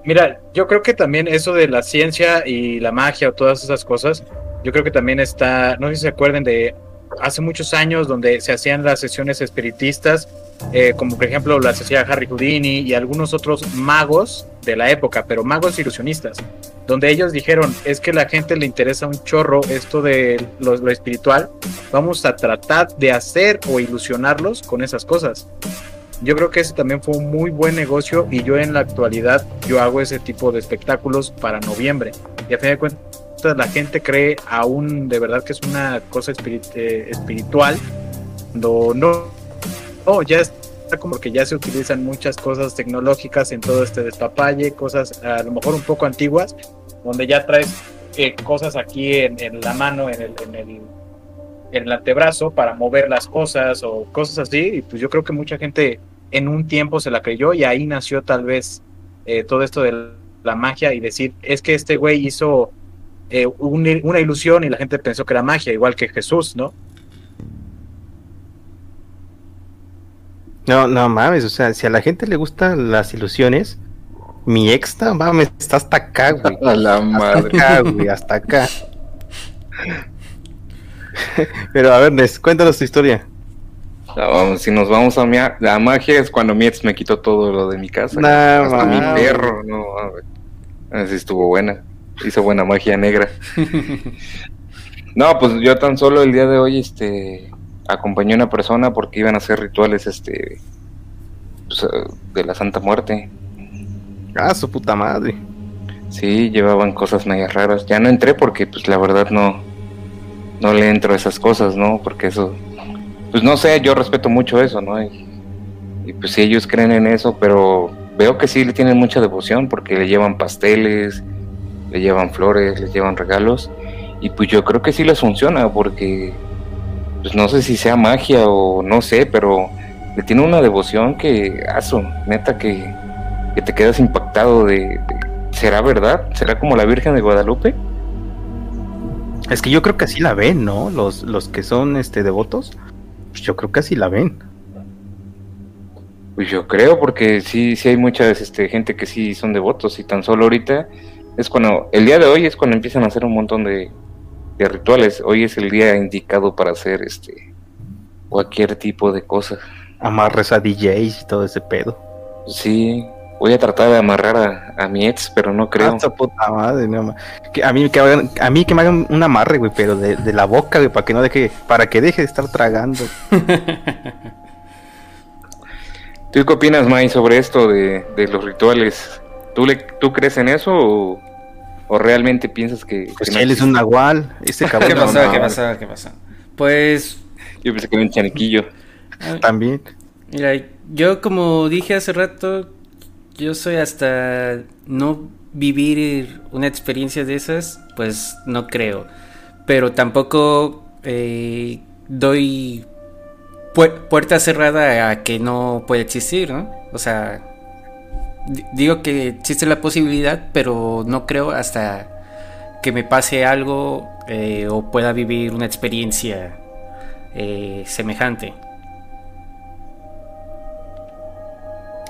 Mira, yo creo que también eso de la ciencia y la magia o todas esas cosas, yo creo que también está, no sé si se acuerden de hace muchos años donde se hacían las sesiones espiritistas, eh, como por ejemplo las hacía Harry Houdini y algunos otros magos de la época, pero magos ilusionistas, donde ellos dijeron, es que la gente le interesa un chorro esto de lo, lo espiritual, vamos a tratar de hacer o ilusionarlos con esas cosas. Yo creo que ese también fue un muy buen negocio y yo en la actualidad yo hago ese tipo de espectáculos para noviembre. Y a fin de cuentas la gente cree aún de verdad que es una cosa eh, espiritual. No, no, no, ya está como que ya se utilizan muchas cosas tecnológicas en todo este despapalle, cosas a lo mejor un poco antiguas, donde ya traes eh, cosas aquí en, la mano, en el, en el, en el antebrazo para mover las cosas o cosas así. Y pues yo creo que mucha gente en un tiempo se la creyó y ahí nació tal vez eh, todo esto de la magia y decir, es que este güey hizo eh, un- una ilusión y la gente pensó que era magia, igual que Jesús, ¿no? No, no mames, o sea, si a la gente le gustan las ilusiones, mi ex, no mames, está hasta acá, güey. A la Hasta madre. acá, güey, hasta acá. Pero a ver, Nes, cuéntanos tu historia. Vamos, si nos vamos a, mia- a magia es cuando mi ex me quitó todo lo de mi casa. No, Hasta mi perro, no, mames. Así estuvo buena. Hizo buena magia negra. No, pues yo tan solo el día de hoy, este, acompañé a una persona porque iban a hacer rituales, este, pues, eh, de la Santa Muerte. Ah, su puta madre. Sí, llevaban cosas medias raras. Ya no entré porque, pues, la verdad no, no le entro a esas cosas, ¿no? Porque eso, pues, no sé, yo respeto mucho eso, ¿no? Y, y, pues sí, ellos creen en eso, pero veo que sí le tienen mucha devoción porque le llevan pasteles, le llevan flores, les llevan regalos. Y pues yo creo que sí les funciona porque, pues, no sé si sea magia o no sé, pero le tiene una devoción que, aso, neta que, que te quedas impactado de, de ¿Será verdad? ¿Será como la Virgen de Guadalupe? Es que yo creo que así la ven, ¿no? Los, los que son este devotos, pues yo creo que así la ven. Pues yo creo, porque sí, sí hay mucha este, gente que sí son devotos y tan solo ahorita es cuando, el día de hoy es cuando empiezan a hacer un montón de, de rituales. Hoy es el día indicado para hacer este cualquier tipo de cosa. Amarres a DJs y todo ese pedo. Sí, voy a tratar de amarrar a, a mi ex, pero no creo. Ah, su puta madre, no que a mí que hagan, a mí que me hagan un amarre, güey, pero de, de la boca, güey, para que no deje, para que deje de estar tragando. ¿Tú qué opinas, May, sobre esto de, de los rituales? ¿Tú, le, ¿Tú crees en eso o, o realmente piensas que, Pues que no él es un nahual, ¿Qué cabrón. pasó? no, ¿Qué no, pasó? ¿Qué pasó? Pues Yo pensé que era un chaniquillo. También. Mira, yo como dije hace rato, yo soy hasta no vivir una experiencia de esas, pues no creo. Pero tampoco eh, doy pu- puerta cerrada a que no puede existir, ¿no? O sea, digo que existe la posibilidad, pero no creo hasta que me pase algo eh, o pueda vivir una experiencia eh, semejante.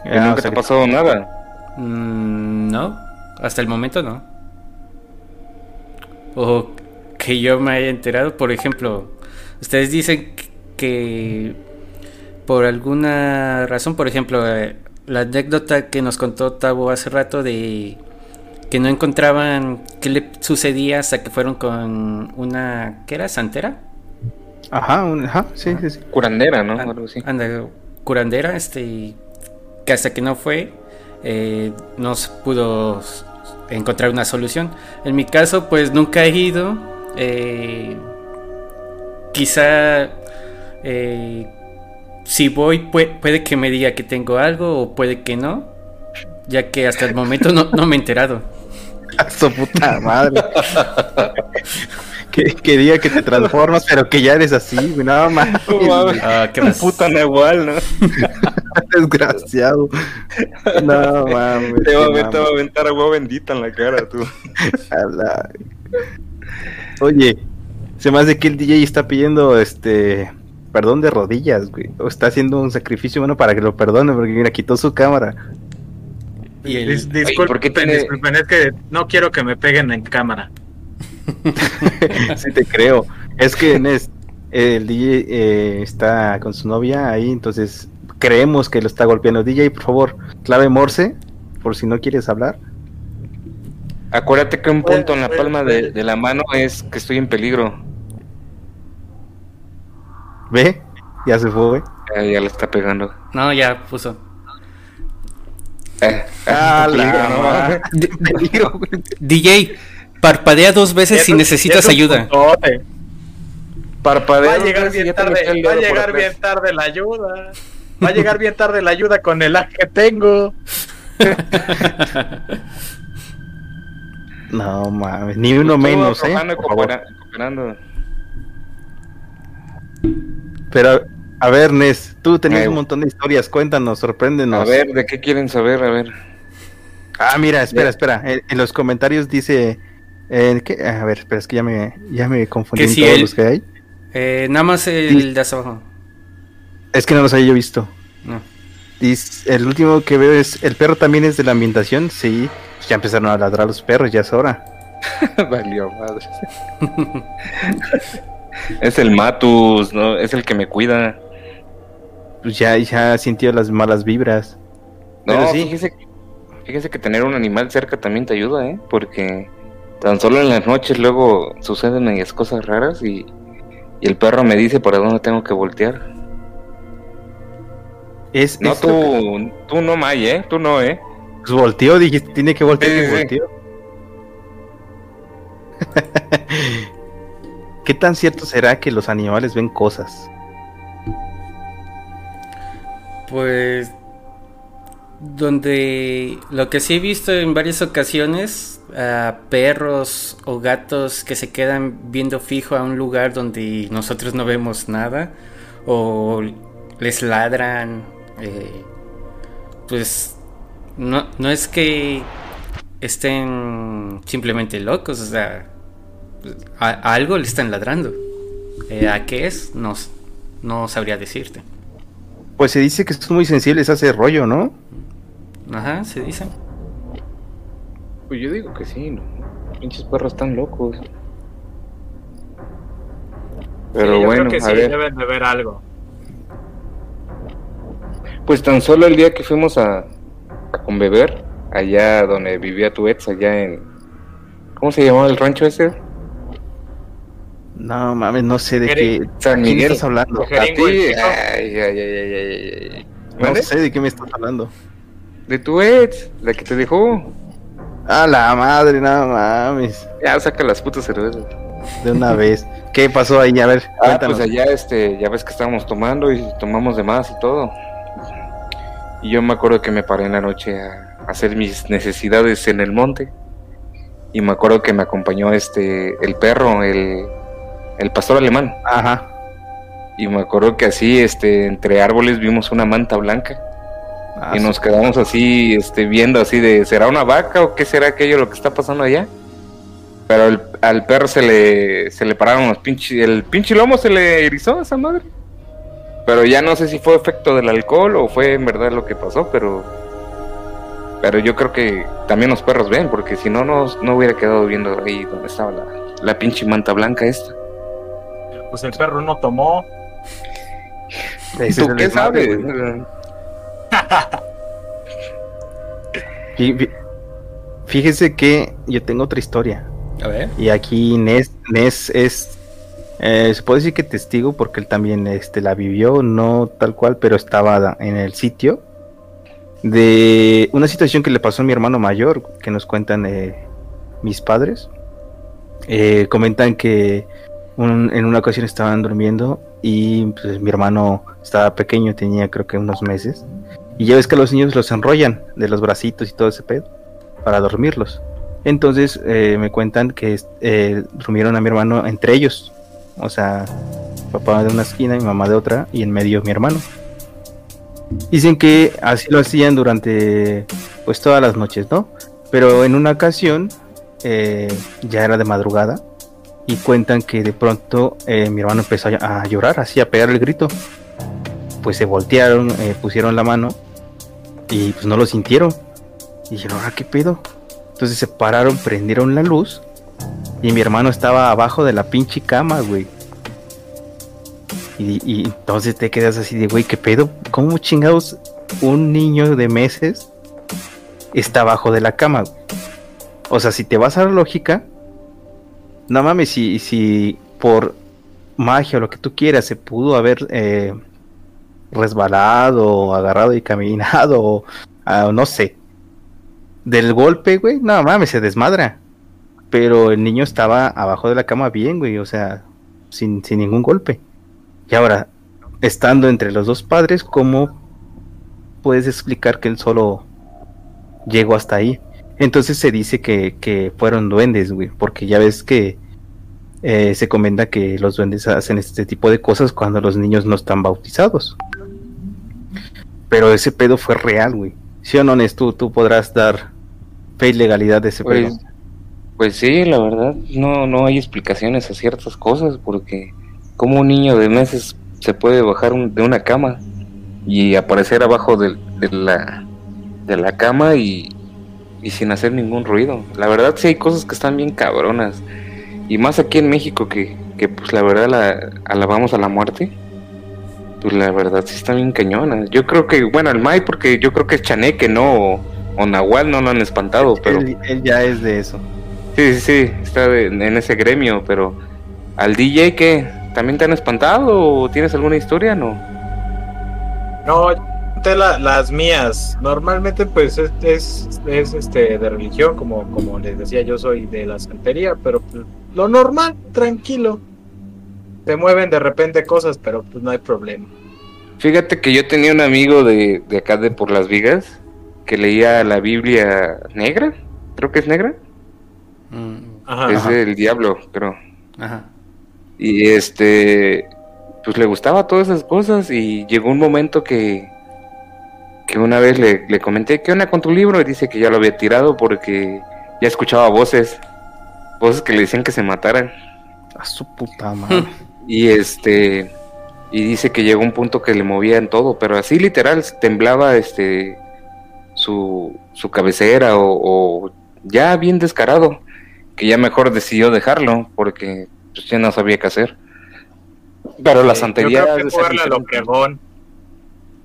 ¿Y Ah, nunca o te ha que- pasado nada? Mm, no, hasta el momento no. O que yo me haya enterado, por ejemplo, ustedes dicen que por alguna razón, por ejemplo, eh, la anécdota que nos contó Tabo hace rato de que no encontraban qué le sucedía hasta que fueron con una, ¿qué era? ¿Santera? Ajá, un- ajá, sí, sí, sí. Curandera, ¿no? An- Algo así. Anda, curandera, este, que hasta que no fue, eh, no se pudo encontrar una solución. En mi caso, pues nunca he ido. eh, quizá eh, si voy pue- puede que me diga que tengo algo o puede que no, ya que hasta el momento no, no me he enterado. A su puta madre. que, que diga que te transformas, pero que ya eres así. No mames. Ah, ¿qué puta nahual, ¿no? Desgraciado. No mames. Te va, a aventar- te va a mames. aventar agua bendita en la cara, tú. Oye, se me hace que el DJ está pidiendo este perdón de rodillas, güey. O está haciendo un sacrificio bueno para que lo perdone, porque mira, quitó su cámara. Y el- Dis- disculpen, ¿por qué tiene- disculpen, es que no quiero que me peguen en cámara. sí te creo. Es que Nes, el DJ eh, está con su novia ahí, entonces creemos que lo está golpeando. DJ, por favor, clave Morse, por si no quieres hablar. Acuérdate que un punto en la palma de la mano es que estoy en peligro. ¿Ve? Ya se fue, güey. Ya, ya le está pegando. No, ya puso. Eh, Ah, en la. DJ, parpadea dos veces si necesitas ayuda. Parpadeo. Va a llegar bien tarde, va a llegar bien tarde la ayuda. Va a llegar bien tarde la ayuda con el lag que tengo. No mames, ni uno menos, ¿eh? Por favor. cooperando. Pero, a ver, Nes, tú tenías Eh, un montón de historias, cuéntanos, sorpréndenos. A ver, ¿de qué quieren saber? A ver. Ah, mira, espera, Ya. espera. En, en los comentarios dice. eh, ¿qué? A ver, espera, es que ya me, ya me confundí en si todos él- los que hay. Eh, nada más el de hasta abajo. Es que no los había yo visto. No. Dice, el último que veo es. ¿El perro también es de la ambientación? Sí. Ya empezaron a ladrar los perros, ya es hora. Valió madre. es el Matus, ¿no? Es el que me cuida. Pues ya, ya sintió las malas vibras. No, Pero sí. fíjese, fíjese que tener un animal cerca también te ayuda, ¿eh? Porque tan solo en las noches luego suceden medias cosas raras y, y el perro me dice para dónde tengo que voltear. Es, No, es que- tú, tú no, May, ¿eh? Tú no, ¿eh? pues volteó, dijiste, tiene que voltear Sí, y sí, sí. ¿Qué tan cierto será que los animales ven cosas? Pues donde lo que sí he visto en varias ocasiones a perros o gatos que se quedan viendo fijo a un lugar donde nosotros no vemos nada o les ladran eh, pues no, no es que estén simplemente locos o sea a, a algo le están ladrando Eh, a qué es no, no sabría decirte Pues se dice que son muy sensibles a ese rollo, ¿no? ajá se dice Pues yo digo que sí, ¿no? Pinches perros están locos. Pero Sí, yo bueno, creo que a sí, ver. deben de ver algo. Pues tan solo el día que fuimos a, a conbeber, allá donde vivía tu ex, allá en... ¿Cómo se llamaba el rancho ese? No mames, no sé de qué. San ¿Quién Miguel. estás hablando? A ti. Ay, ay, ay, ay, ay, ay. No sé de qué me estás hablando. De tu ex, la que te dejó. A la madre, no mames. Ya saca las putas cervezas. De una vez. ¿Qué pasó ahí? A ver, Ah, pues allá este, ya ves que estábamos tomando y tomamos de más y todo. Y yo me acuerdo que me paré en la noche a hacer mis necesidades en el monte. Y me acuerdo que me acompañó este el perro, el, el pastor alemán. Ajá. Y me acuerdo que así, este, entre árboles vimos una manta blanca. Ah, y nos quedamos así, este, viendo así de, ¿será una vaca o qué será aquello lo que está pasando allá? Pero el- al perro se le, se le pararon los pinches, el pinche lomo se le erizó a esa madre. Pero ya no sé si fue efecto del alcohol o fue en verdad lo que pasó, pero, pero yo creo que también los perros ven, porque si no, no, no hubiera quedado viendo ahí donde estaba la, la pinche manta blanca esta. Pues el perro no tomó. ¿Tú qué sabes? Fíjese que yo tengo otra historia. a ver Y aquí Nes, Nes es, eh, se puede decir que testigo porque él también este, la vivió, no tal cual, pero estaba en el sitio de una situación que le pasó a mi hermano mayor, que nos cuentan eh, mis padres. Eh, comentan que un- en una ocasión estaban durmiendo y pues, mi hermano estaba pequeño, tenía creo que unos meses. Y ya ves que los niños los enrollan de los bracitos y todo ese pedo para dormirlos. Entonces eh, me cuentan que eh, durmieron a mi hermano entre ellos. O sea, papá de una esquina y mamá de otra y en medio mi hermano. Dicen que así lo hacían durante pues todas las noches, ¿no? Pero en una ocasión eh, ya era de madrugada y cuentan que de pronto eh, mi hermano empezó a, llorar, así a pegar el grito. Pues se voltearon, eh, pusieron la mano y pues no lo sintieron. Y dijeron, ¿ahora qué pedo? Entonces se pararon, prendieron la luz y mi hermano estaba abajo de la pinche cama, güey. Y, entonces te quedas así de, güey, ¿qué pedo? ¿Cómo chingados un niño de meses está abajo de la cama? O sea, si te vas a la lógica, no mames, si, si por magia o lo que tú quieras se pudo haber eh, resbalado, agarrado y caminado, o ah, no sé. Del golpe, güey, no mames, se desmadra. Pero el niño estaba abajo de la cama bien, güey, o sea, sin, sin ningún golpe. Y ahora, estando entre los dos padres, ¿cómo puedes explicar que él solo llegó hasta ahí? Entonces se dice que, que fueron duendes, güey, porque ya ves que eh, se comenta que los duendes hacen este tipo de cosas cuando los niños no están bautizados. Pero ese pedo fue real, güey. ¿Sí o no, Nes? Tú, tú podrás dar fe y legalidad de ese Pues, pedo. pues sí, la verdad, no, no hay explicaciones a ciertas cosas, porque como un niño de meses se puede bajar un- de una cama y aparecer abajo de, la, de la cama y, y sin hacer ningún ruido. La verdad sí hay cosas que están bien cabronas. Y más aquí en México que, que pues la verdad la alabamos a la muerte. Pues la verdad sí están bien cañonas. Yo creo que, bueno, el May porque yo creo que es Chaneque, ¿no? O, o Nahual no lo han espantado, pero... él, él ya es de eso. Sí, sí, sí, está de- en ese gremio, pero al DJ que también te han espantado o tienes alguna historia, no? No, yo conté la- las mías. Normalmente, pues es, es, es, este de religión, como, como les decía, yo soy de la santería, pero pues, lo normal, tranquilo. Se mueven de repente cosas, pero pues no hay problema. Fíjate que yo tenía un amigo de, de acá de por las vigas que leía la Biblia negra, creo que es negra, Mm, Ajá. es del diablo, creo. ajá. Y este, pues le gustaba todas esas cosas y llegó un momento que, que una vez le, le comenté, ¿qué onda con tu libro? Y dice que ya lo había tirado porque ya escuchaba voces, voces que le decían que se mataran. A su puta madre. Y este, y dice que llegó un punto que le movían todo, pero así literal, temblaba este, su, su cabecera o, o ya bien descarado, que ya mejor decidió dejarlo porque pues, ya no sabía qué hacer. Pero la Sí, santería yo creo que es lo.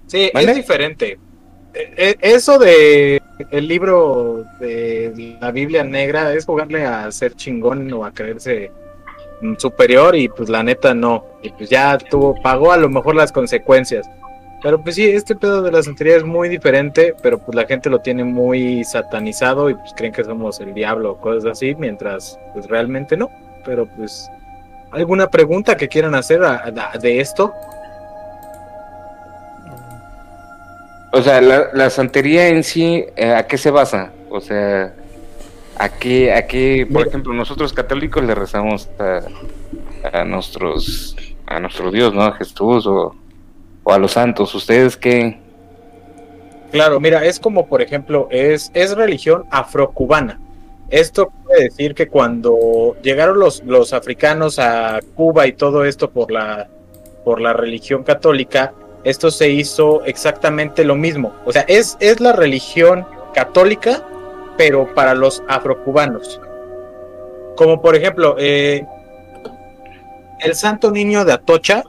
Sí, es diferente. Eh, eh, Eso de el libro de la Biblia negra es jugarle a ser chingón o a creerse superior y pues la neta no. Y pues ya tuvo, pagó a lo mejor las consecuencias. Pero pues sí, este pedo de la santería es muy diferente, pero pues la gente lo tiene muy satanizado y pues creen que somos el diablo o cosas así, mientras pues realmente no. Pero pues, ¿alguna pregunta que quieran hacer de esto? O sea, la, la santería en sí, eh, ¿a qué se basa? O sea, ¿a qué, a qué, por Mira. ejemplo, nosotros católicos le rezamos a, a nuestros, a nuestro Dios, ¿no? A Jesús o, o a los santos. ¿Ustedes qué? Claro, mira, es como por ejemplo, es, es religión afrocubana. Esto quiere decir que cuando llegaron los, los africanos a Cuba y todo esto por la, por la religión católica, esto se hizo exactamente lo mismo. O sea, es, es la religión católica, pero para los afrocubanos. Como por ejemplo, eh, el Santo Niño de Atocha,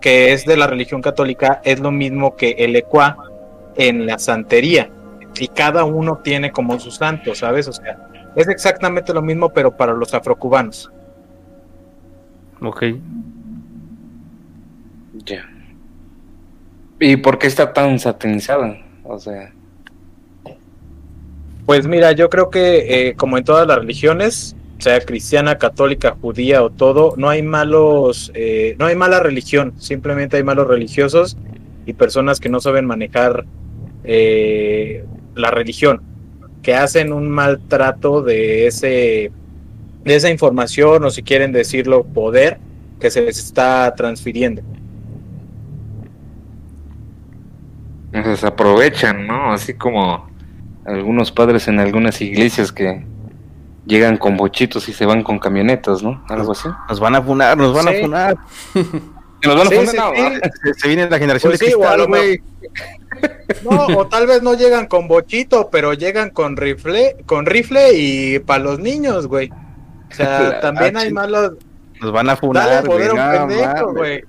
que es de la religión católica, es lo mismo que el Ecuá en la santería. Y cada uno tiene como su santo, ¿sabes? O sea, es exactamente lo mismo, pero para los afrocubanos. Ok. Ya. ¿Y por qué está tan satanizada? O sea, Pues mira, yo creo que eh, como en todas las religiones, sea cristiana, católica, judía o todo, no hay malos, eh, no hay mala religión, simplemente hay malos religiosos y personas que no saben manejar eh, la religión, que hacen un maltrato de ese, de esa información o si quieren decirlo poder que se les está transfiriendo. Se aprovechan, ¿no? Así como algunos padres en algunas iglesias que llegan con bochitos y se van con camionetas, ¿no? Algo así. Nos van a funar, nos van Sí. a funar. ¿Y nos van a Sí, poner? sí, No, sí. ¿verdad? Se, se viene la generación Pues de cristal, güey. No, o tal vez no llegan con bochito, pero llegan con rifle, con rifle y para los niños, güey. O sea, La también hay malos. Nos van a funar, no güey.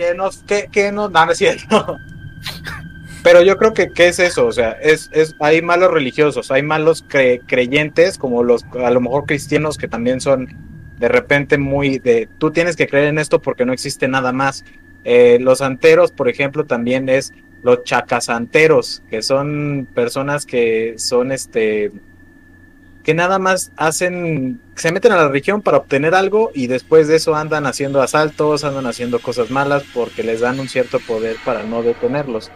Que nos, que, que no, no, no es cierto. Pero yo creo que, ¿qué es eso? O sea, es, es, hay malos religiosos, hay malos cre- creyentes, como los, a lo mejor cristianos, que también son de repente muy de, tú tienes que creer en esto porque no existe nada más. Eh, los santeros, por ejemplo, también es los chacasanteros, que son personas que son este que nada más hacen, se meten a la religión para obtener algo y después de eso andan haciendo asaltos, andan haciendo cosas malas porque les dan un cierto poder para no detenerlos.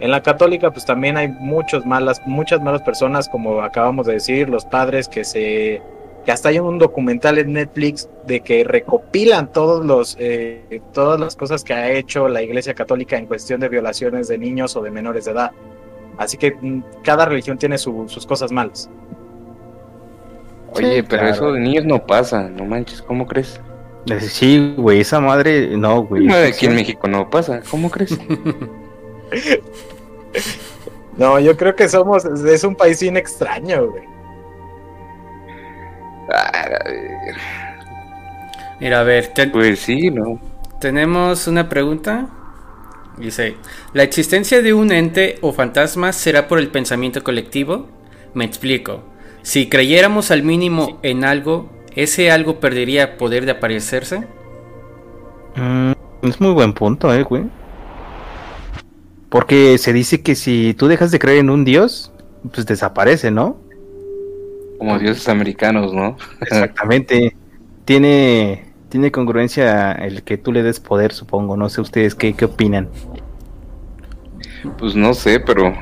En la católica, pues también hay muchos malas, muchas malas personas, como acabamos de decir, los padres que se que hasta hay un documental en Netflix de que recopilan todos los eh, todas las cosas que ha hecho la Iglesia Católica en cuestión de violaciones de niños o de menores de edad. Así que mm, cada religión tiene su- sus cosas malas. Oye, Sí, pero claro. eso de niños no pasa, no manches, ¿cómo crees? Eh, Sí, güey, esa madre, no, güey. No, aquí en México no pasa, ¿cómo crees? No, yo creo que somos es un país bien extraño, güey. Ah, Mira, a ver, ten- pues sí, ¿no? tenemos una pregunta. Dice, ¿la existencia de un ente o fantasma será por el pensamiento colectivo? Me explico. Si creyéramos al mínimo en algo, ¿ese algo perdería poder de aparecerse? Mm, es muy buen punto, eh, güey. Porque se dice que si tú dejas de creer en un dios, pues desaparece, ¿no? Como dioses americanos, ¿no? Exactamente. Tiene, tiene congruencia el que tú le des poder, supongo. No sé ustedes qué, qué opinan. Pues no sé, pero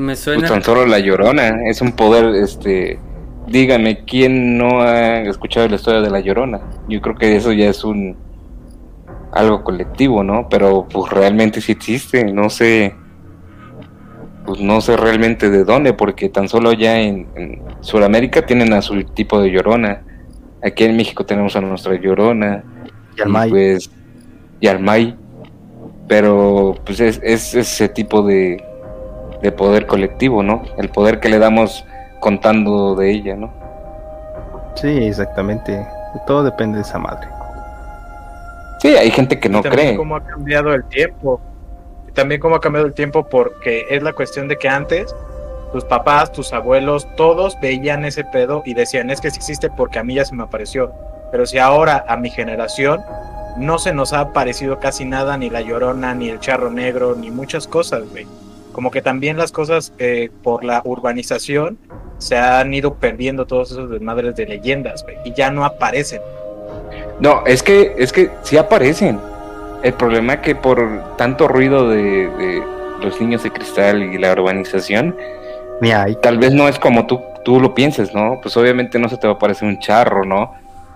Me pues suena... tan solo la llorona es un poder, este, dígame, ¿quién no ha escuchado la historia de la llorona? Yo creo que eso ya es un algo colectivo, ¿no? Pero pues realmente sí existe, no sé, pues no sé realmente de dónde, porque tan solo ya en, en Sudamérica tienen a su tipo de llorona, aquí en México tenemos a nuestra llorona, Y al May. pues, y al May. Pero pues es, es ese tipo de, de poder colectivo, ¿no? El poder que le damos contando de ella, ¿no? Sí, exactamente. Todo depende de esa madre. Sí, hay gente que no Y cree. cómo ha cambiado el tiempo. Y también cómo ha cambiado el tiempo porque es la cuestión de que antes tus papás, tus abuelos, todos veían ese pedo y decían, es que sí existe porque a mí ya se me apareció. Pero si ahora a mi generación no se nos ha aparecido casi nada, ni la llorona, ni el charro negro, ni muchas cosas, güey. Como que también las cosas eh, por la urbanización se han ido perdiendo todos esos desmadres de leyendas, güey. Y ya no aparecen. No, es que, es que sí aparecen. El problema es que por tanto ruido de, de los niños de cristal y la urbanización, Ni hay. tal vez no es como tú, tú lo pienses, ¿no? Pues obviamente no se te va a aparecer un charro, ¿no?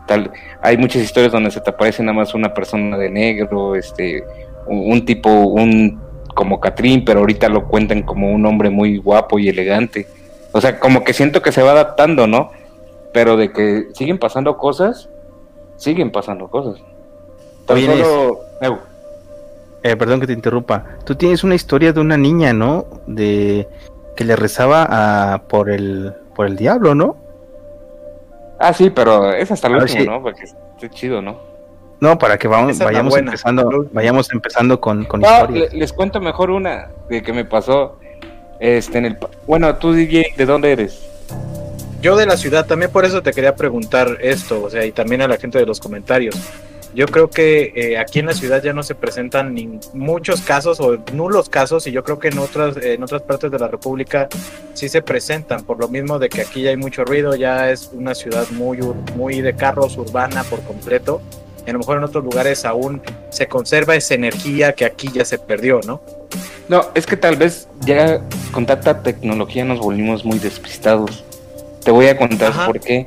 Tal, hay muchas historias donde se te aparece nada más una persona de negro, este, un, un tipo, un como Catrín, pero ahorita lo cuentan como un hombre muy guapo y elegante. O sea, como que siento que se va adaptando, ¿no? Pero de que siguen pasando cosas, siguen pasando cosas. Tan Oye, solo- Eu, Eh, perdón que te interrumpa. Tú tienes una historia de una niña, ¿no? De que le rezaba a, por el por el diablo, ¿no? Ah, sí, pero es hasta el último, si- ¿no? Porque esté chido, ¿no? No, para que vamos, vayamos buena, empezando, vayamos empezando con, con No, historias. le- les cuento mejor una de que me pasó. Este, en el. Bueno, tú, DJ, ¿de dónde eres? Yo de la ciudad, también por eso te quería preguntar esto, o sea, y también a la gente de los comentarios. Yo creo que eh, aquí en la ciudad ya no se presentan ni muchos casos o nulos casos y yo creo que en otras en otras partes de la República sí se presentan por lo mismo de que aquí ya hay mucho ruido, ya es una ciudad muy muy de carros urbana por completo. Y a lo mejor en otros lugares aún se conserva esa energía que aquí ya se perdió, ¿no? No, es que tal vez ya con tanta tecnología nos volvimos muy despistados. Te voy a contar Ajá. por qué.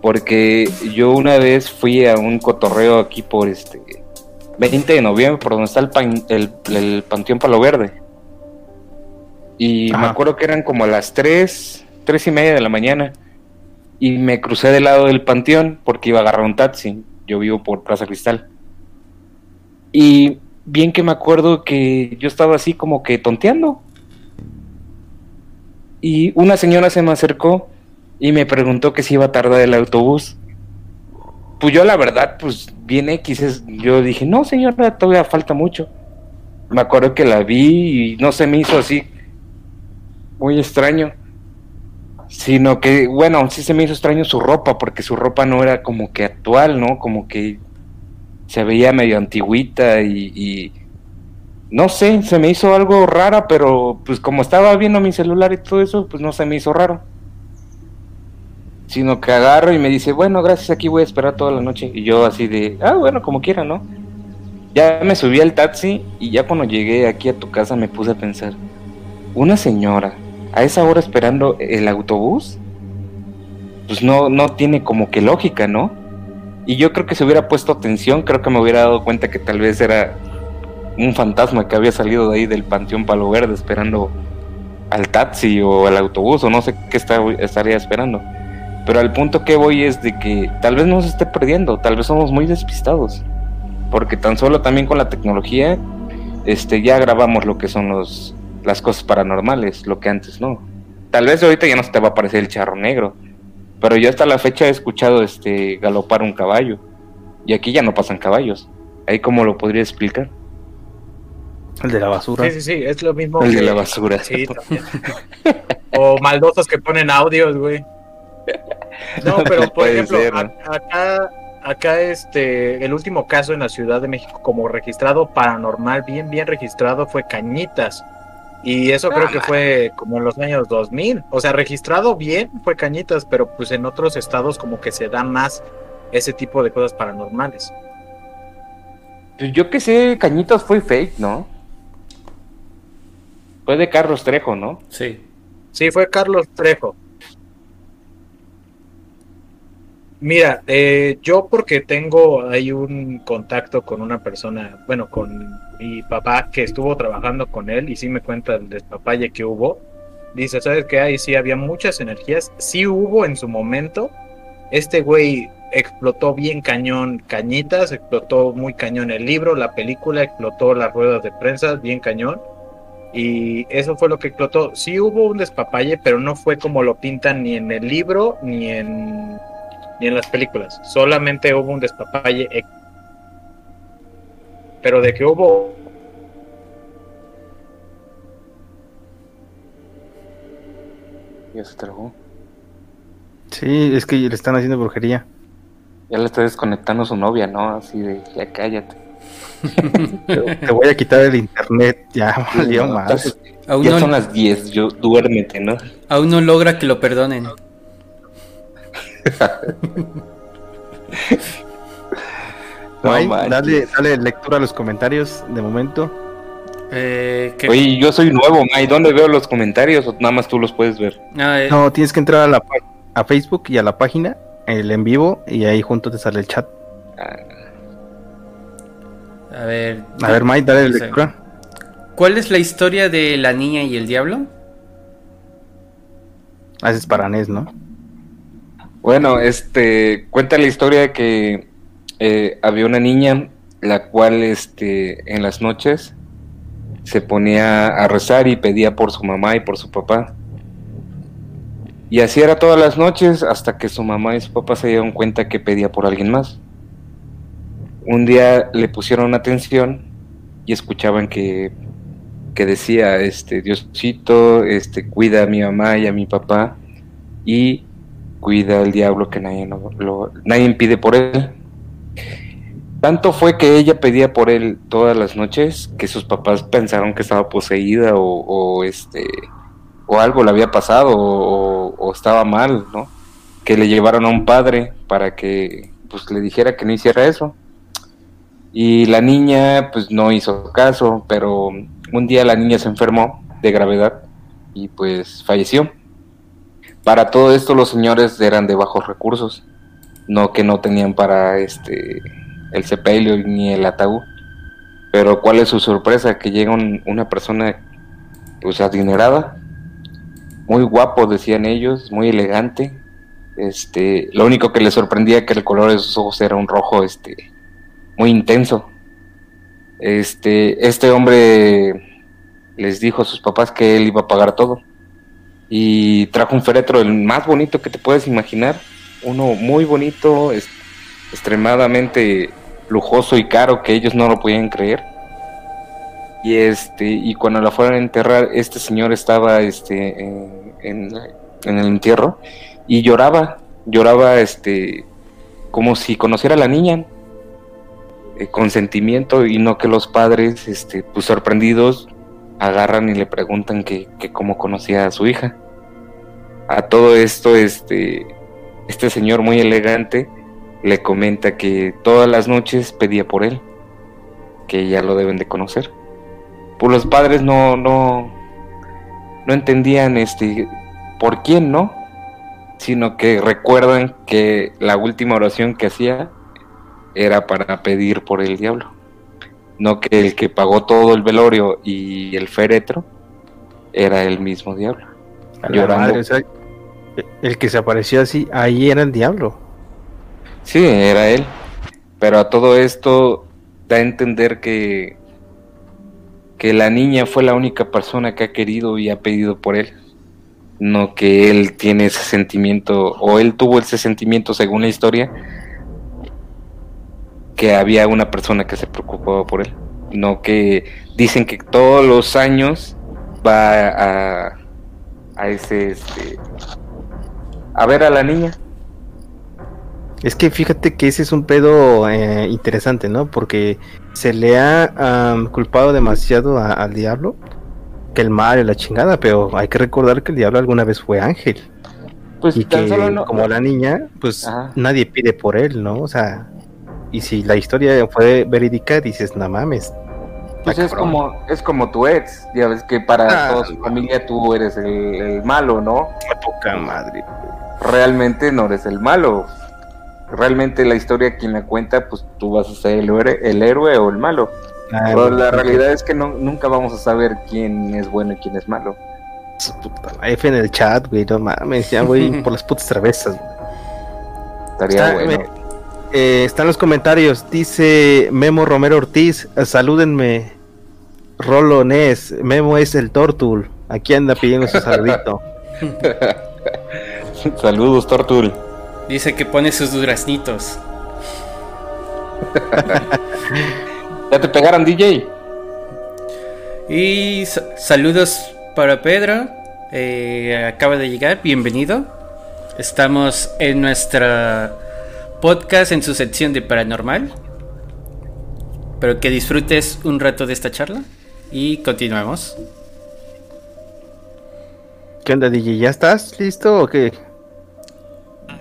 Porque yo una vez fui a un cotorreo aquí por este 20 de noviembre, por donde está el, pan- el, el Panteón Palo Verde. Y me acuerdo que eran como a las 3, 3 y media de la mañana. Y me crucé del lado del panteón porque iba a agarrar un taxi. Yo vivo por Plaza Cristal. Y bien que me acuerdo que yo estaba así como que tonteando. Y una señora se me acercó y me preguntó que si iba a tardar el autobús. Pues yo la verdad, pues bien X, yo dije, no señora, todavía falta mucho. Me acuerdo que la vi y no se me hizo así muy extraño. Sino que, bueno, sí se me hizo extraño su ropa, porque su ropa no era como que actual, ¿no? Como que se veía medio antigüita y, y no sé, se me hizo algo rara, pero pues como estaba viendo mi celular y todo eso, pues no se me hizo raro. Sino que agarro y me dice, bueno, gracias, aquí voy a esperar toda la noche. Y yo así de, ah, bueno, como quiera, ¿no? Ya me subí al taxi y ya cuando llegué aquí a tu casa me puse a pensar, una señora a esa hora esperando el autobús, pues no, no tiene como que lógica, ¿no? Y yo creo que si hubiera puesto atención, creo que me hubiera dado cuenta que tal vez era un fantasma que había salido de ahí del Panteón Palo Verde esperando al taxi o al autobús o no sé qué está, estaría esperando. Pero al punto que voy es de que tal vez no se esté perdiendo, tal vez somos muy despistados. Porque tan solo también con la tecnología este, ya grabamos lo que son los, las cosas paranormales, lo que antes no. Tal vez ahorita ya no se te va a aparecer el charro negro, pero yo hasta la fecha he escuchado este galopar un caballo. Y aquí ya no pasan caballos. Ahí cómo lo podría explicar. El de la basura. Sí, sí, sí, es lo mismo. El de la basura. Sí, también. o maldosos que ponen audios, güey. No, pero por Puede ejemplo, ser, acá, acá este, el último caso en la Ciudad de México como registrado paranormal, bien, bien registrado, fue Cañitas. Y eso creo que fue como en los años 2000. O sea, registrado bien fue Cañitas, pero pues en otros estados como que se da más ese tipo de cosas paranormales. Pues yo que sé, Cañitas fue fake, ¿no? Fue de Carlos Trejo, ¿no? Sí. Sí, fue Carlos Trejo. Mira, eh, yo porque tengo ahí un contacto con una persona, bueno, con mi papá que estuvo trabajando con él y sí me cuenta el despapalle que hubo. Dice, ¿sabes qué? Ahí sí había muchas energías. Sí hubo en su momento. Este güey explotó bien cañón Cañitas, explotó muy cañón el libro, la película, explotó las ruedas de prensa, bien cañón. Y eso fue lo que explotó. Sí hubo un despapalle, pero no fue como lo pintan ni en el libro ni en, ni en las películas. Solamente hubo un despapalle. Pero de que hubo Ya se trabó. Sí, es que le están haciendo brujería. Ya le está desconectando su novia, ¿no? Así de, ya cállate. Te, te voy a quitar el internet, ya valió No, más. estás- Aún ya no, son las 10, yo duérmete, ¿no? aún no logra que lo perdonen. No dale, dale lectura a los comentarios de momento. Eh. Oye, yo soy nuevo, May. ¿Dónde veo los comentarios o nada más tú los puedes ver? Ah, eh, No, tienes que entrar a la a Facebook y a la página, el en vivo, y ahí junto te sale el chat. Ah, a ver. A ver, Mike, dale lectura. ¿Cuál es la historia de la niña y el diablo? Haces para NES, ¿no? Bueno, este cuenta la historia que eh, había una niña la cual este en las noches se ponía a rezar y pedía por su mamá y por su papá. Y así era todas las noches hasta que su mamá y su papá se dieron cuenta que pedía por alguien más. Un día le pusieron atención y escuchaban que, que decía, este, Diosito, este, cuida a mi mamá y a mi papá y cuida al diablo que nadie, lo, nadie pide por él. Tanto fue que ella pedía por él todas las noches que sus papás pensaron que estaba poseída o, este o algo le había pasado o, o estaba mal, ¿no? Que le llevaron a un padre para que pues le dijera que no hiciera eso. Y la niña pues no hizo caso, pero un día la niña se enfermó de gravedad y pues falleció. Para todo esto los señores eran de bajos recursos, no que no tenían para este el sepelio ni el ataúd. Pero cuál es su sorpresa que llega un- una persona pues adinerada, muy guapo decían ellos, muy elegante. Este, lo único que les sorprendía que el color de sus ojos era un rojo este muy intenso. Este, este hombre les dijo a sus papás que él iba a pagar todo y trajo un féretro el más bonito que te puedes imaginar, uno muy bonito, extremadamente lujoso y caro que ellos no lo podían creer. Y este y cuando la fueron a enterrar, este señor estaba este en el entierro y lloraba, lloraba este como si conociera a la niña eh, con sentimiento y no que los padres este pues sorprendidos agarran y le preguntan que, que cómo conocía a su hija. A todo esto, este, este señor muy elegante le comenta que todas las noches pedía por él. que ya lo deben de conocer. Pues los padres no, no, no entendían este por quién, ¿no? Sino que recuerdan que la última oración que hacía era para pedir por el diablo. No que el que pagó todo el velorio y el féretro era el mismo diablo. Llorando. madre, o sea, el que se apareció así, ahí era el diablo. Sí, era él. Pero a todo esto da a entender que, que la niña fue la única persona que ha querido y ha pedido por él. No que él tiene ese sentimiento, o él tuvo ese sentimiento según la historia, que había una persona que se preocupaba por él. No que dicen que todos los años va a, a ese, este, a ver a la niña. Es que fíjate que ese es un pedo eh, interesante, ¿no? Porque se le ha culpado demasiado a- al diablo, que el mal y la chingada, pero hay que recordar que el diablo alguna vez fue ángel. Pues y tan que solo no- como la niña, pues Ajá. nadie pide por él, ¿no? O sea, y si la historia fue verídica, dices, no mames. Pues es cabrón". como, es como tu ex, ya ves que para Ah, toda su familia tú eres el, el malo, ¿no? Poca madre. Realmente no eres el malo. Realmente la historia quien la cuenta, pues tú vas a ser el, héroe- el héroe o el malo. Ah, Pero la realidad es que no, nunca vamos a saber quién es bueno y quién es malo. puta. F en el chat, güey, no mames, ya voy por las putas güey. Estaría Está- bueno. me- eh, están los comentarios. Dice Memo Romero Ortiz. Salúdenme. Rolo Nes. Memo es el Tortul. Aquí anda pidiendo su saludito. Saludos, Tortul. Dice que pone sus duraznitos. ¿Ya te pegaron, DJ? Y sa- saludos para Pedro. eh, acaba de llegar, bienvenido. Estamos en nuestra podcast en su sección de paranormal. Pero que disfrutes un rato de esta charla y continuamos. ¿Qué onda, DJ? ¿Ya estás listo o qué?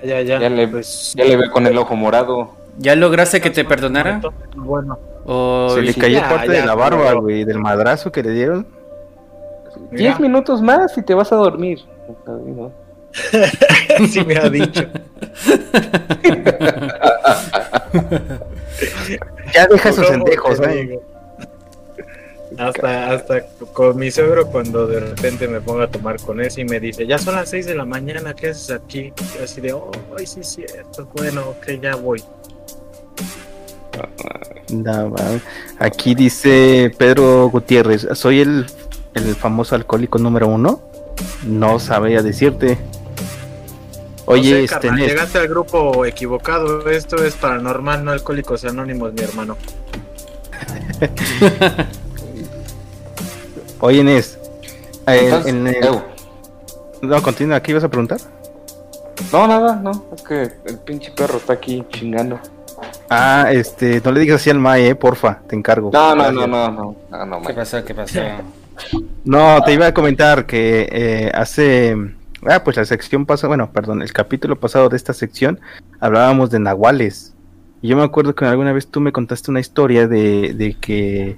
Ya, ya. Ya le, pues, ya le veo con el ojo morado. ¿Ya lograste que te perdonara? Bueno, ¿O Se le cayó ya, parte ya, de la barba, pero- güey, del madrazo que le dieron. Diez minutos más y te vas a dormir. ¿no? Sí me ha dicho. Ya deja sus ¿Cómo endejos, ¿eh? Hasta, hasta con mi suegro cuando de repente me pongo a tomar con ese y me dice, ya son las 6 de la mañana, ¿qué haces aquí? Y así de, oh, ay, sí es cierto, bueno, ok, ya voy. No. Aquí dice Pedro Gutiérrez, soy el, el famoso alcohólico número uno. No sabía decirte. Oye, No sé, este carnal, Nes, llegaste al grupo equivocado, esto es paranormal, no alcohólicos anónimos, mi hermano. oye Nes, eh, Entonces, en el- no, continúa, ¿qué ibas a preguntar? No, nada, no. Es que el pinche perro está aquí chingando. Ah, este, no le digas así al Mae, eh, porfa, te encargo. No, no, no, no, no. No, no, ¿Qué pasó? ¿Qué pasó? No, te iba a comentar que eh, hace. Ah, pues la sección pasada, bueno, perdón, el capítulo pasado de esta sección hablábamos de nahuales. Y yo me acuerdo que alguna vez tú me contaste una historia de, de que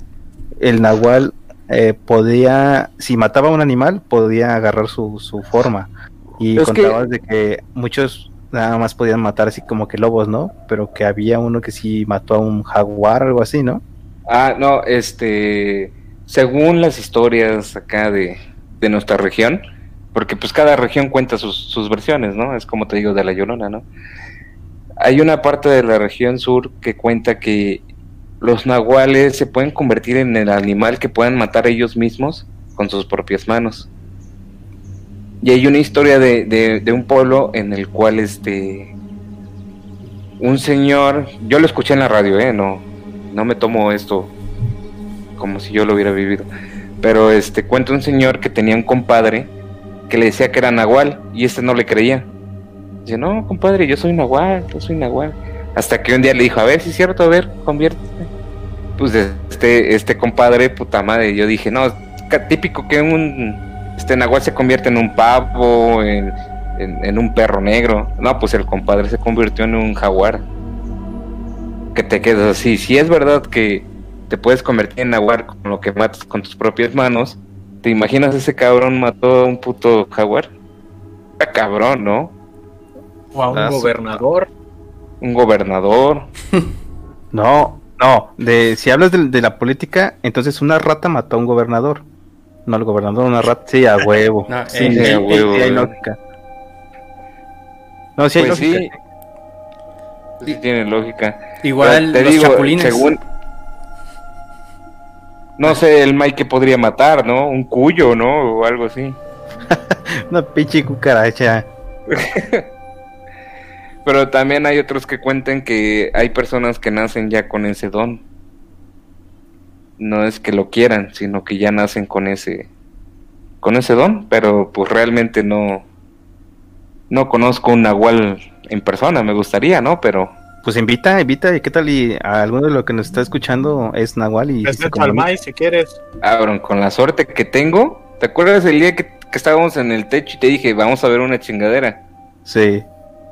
el nahual eh, podía, si mataba a un animal, podía agarrar su, su forma. Y Es que- contabas de que muchos nada más podían matar así como que lobos, ¿no? Pero que había uno que sí mató a un jaguar, algo así, ¿no? Ah, no, este. Según las historias acá de, de nuestra región, porque pues cada región cuenta sus, versiones, ¿no? Es como te digo de la Llorona, ¿no? Hay una parte de la región sur que cuenta que los nahuales se pueden convertir en el animal que puedan matar ellos mismos con sus propias manos. Y hay una historia de, de, de un pueblo en el cual este un señor, yo lo escuché en la radio, eh, no, no me tomo esto como si yo lo hubiera vivido. Pero este cuenta un señor que tenía un compadre que le decía que era nahual y este no le creía. Dice, no, compadre, yo soy nahual, yo soy nahual. Hasta que un día le dijo, a ver, si es cierto, a ver, conviértete. Pues este, este compadre, puta madre, yo dije, no, típico que un este nahual se convierte en un pavo, en, en- un perro negro. No, pues el compadre se convirtió en un jaguar. Que te quedas así. Si es verdad que te puedes convertir en jaguar con lo que matas con tus propias manos. ¿Te imaginas ese cabrón mató a un puto jaguar? Está cabrón, ¿no? O a un Ah, gobernador. Un gobernador. No, no. De, si hablas de, de la política, entonces una rata mató a un gobernador. No al gobernador, una rata. Sí, a huevo. No, sí, eh, sí, a sí, huevo, sí hay eh. lógica. No, sí hay Pues lógica. sí. Sí tiene lógica. Igual te los digo, chapulines. según- No sé, el Mike que podría matar, ¿no? Un cuyo, ¿no? O algo así. Una pinche cucaracha. Pero también hay otros que cuentan que hay personas que nacen ya con ese don. No es que lo quieran, sino que ya nacen con ese con ese don, pero pues realmente no no conozco un nahual en persona, me gustaría, ¿no? Pero Pues invita, invita. ¿y ¿Qué tal? Y a alguno de los que nos está escuchando es Nahual y. Meto al. Mai si quieres. Abron, con la suerte que tengo, ¿te acuerdas el día que, que estábamos en el techo y te dije, vamos a ver una chingadera? Sí.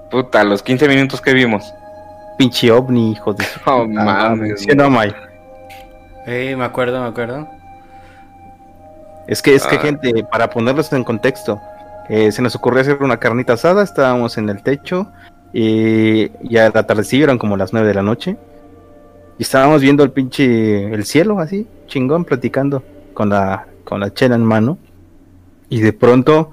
Puta, a los 15 minutos que vimos. Pinche ovni, hijo de su No mames. Sí, no, May. Eh, me acuerdo, me acuerdo. Es que, es que Ah. gente, para ponerlos en contexto, eh, se nos ocurrió hacer una carnita asada, estábamos en el techo y ya la tardecilla eran como las nueve de la noche y estábamos viendo el pinche, el cielo así, chingón, platicando con la, con la chela en mano y de pronto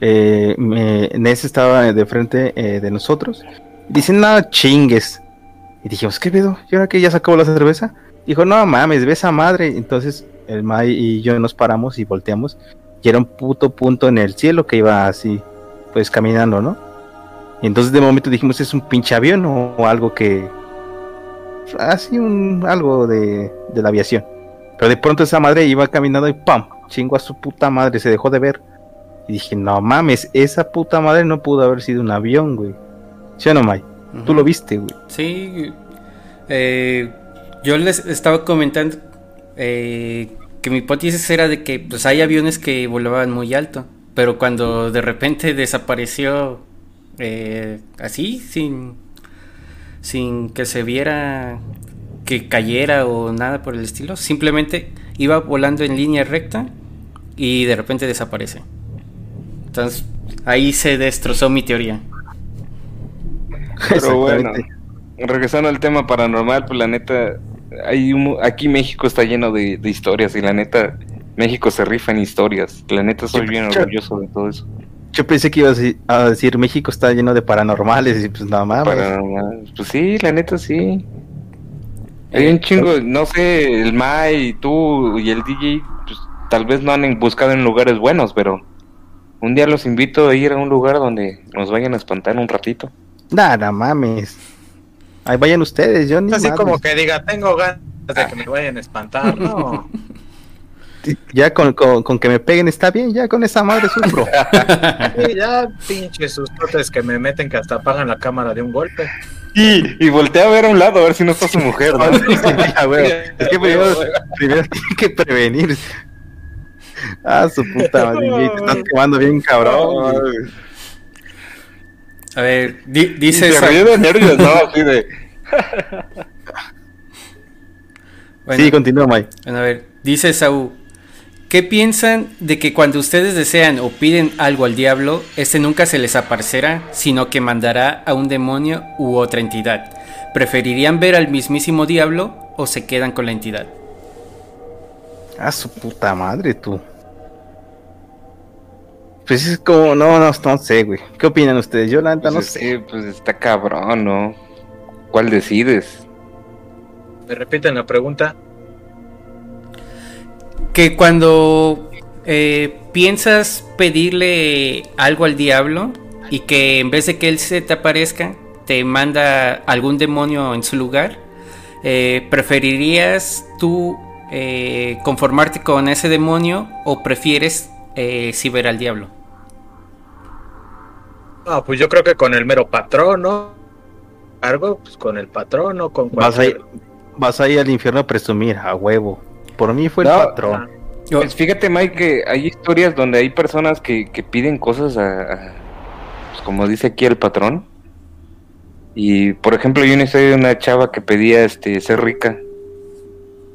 eh, Ness estaba de frente eh, de nosotros dicen, no chingues. Y dijimos, ¿qué pedo? ¿Y ahora que ya sacó la cerveza? Dijo, no mames, ve esa madre. Entonces el Mai y yo nos paramos y volteamos. Y era un puto punto en el cielo que iba así, pues caminando, ¿no? Y entonces de momento dijimos, es un pinche avión o, o algo que... Así un algo de, de la aviación. Pero de pronto esa madre iba caminando y ¡pam! Chingo a su puta madre, se dejó de ver. Y dije, no mames, esa puta madre no pudo haber sido un avión, güey. ¿Sí o no, Mai? Tú lo viste, güey. Sí, eh, yo les estaba comentando eh, que mi hipótesis era de que pues hay aviones que volaban muy alto, pero cuando de repente desapareció eh, así, sin, sin que se viera que cayera o nada por el estilo, simplemente iba volando en línea recta y de repente desaparece. Entonces ahí se destrozó mi teoría. Pero bueno, regresando al tema paranormal, pues la neta, hay un- aquí México está lleno de, de historias y la neta, México se rifa en historias. La neta soy bien yo- orgulloso de todo eso. Yo pensé que ibas a decir- México está lleno de paranormales y pues nada más. Pues sí, la neta sí. Hay un chingo, no sé, el Mai, tú y el DJ, pues tal vez no han buscado en lugares buenos, pero un día los invito a ir a un lugar donde nos vayan a espantar un ratito. Nada, mames. Ahí vayan ustedes, yo ni Así madres. como que diga, tengo ganas de que me vayan a espantar, ¿no? Ya con, con- con que me peguen está bien, ya con esa madre sufro. Sí, ya pinches sustotes que me meten que hasta apagan la cámara de un golpe. Y, y voltea a ver a un lado a ver si no está su mujer, ¿no? Güey. Es que primero, primero tiene que prevenir. Ah, su puta madre, te estás quemando bien cabrón. A ver, di- dice se ríe de nervios, ¿no? Así de... bueno, Sí, continúa, Mike. bueno, a ver, dice Saúl, ¿qué piensan de que cuando ustedes desean o piden algo al diablo, este nunca se les aparecerá, sino que mandará a un demonio u otra entidad? ¿Preferirían ver al mismísimo diablo o se quedan con la entidad? Ah, su puta madre, tú. Pues es como, no, no, no sé, güey. ¿Qué opinan ustedes? Yo, la neta, Pues no sé. que, pues está cabrón, ¿no? ¿Cuál decides? Me repiten la pregunta. Que cuando eh, piensas pedirle algo al diablo y que en vez de que él se te aparezca, te manda algún demonio en su lugar, eh, ¿preferirías tú eh, conformarte con ese demonio o prefieres eh, sí ver al diablo? Ah, pues yo creo que con el mero patrón, ¿no? Algo, pues con el patrón o con Vas a, ir, cualquier... vas a ir al infierno a presumir, a huevo. Por mí fue el No, patrón. Yo- Pues fíjate, Mike, que hay historias donde hay personas que, que piden cosas a, a- pues como dice aquí el patrón. Y por ejemplo, hay una historia de una chava que pedía este ser rica.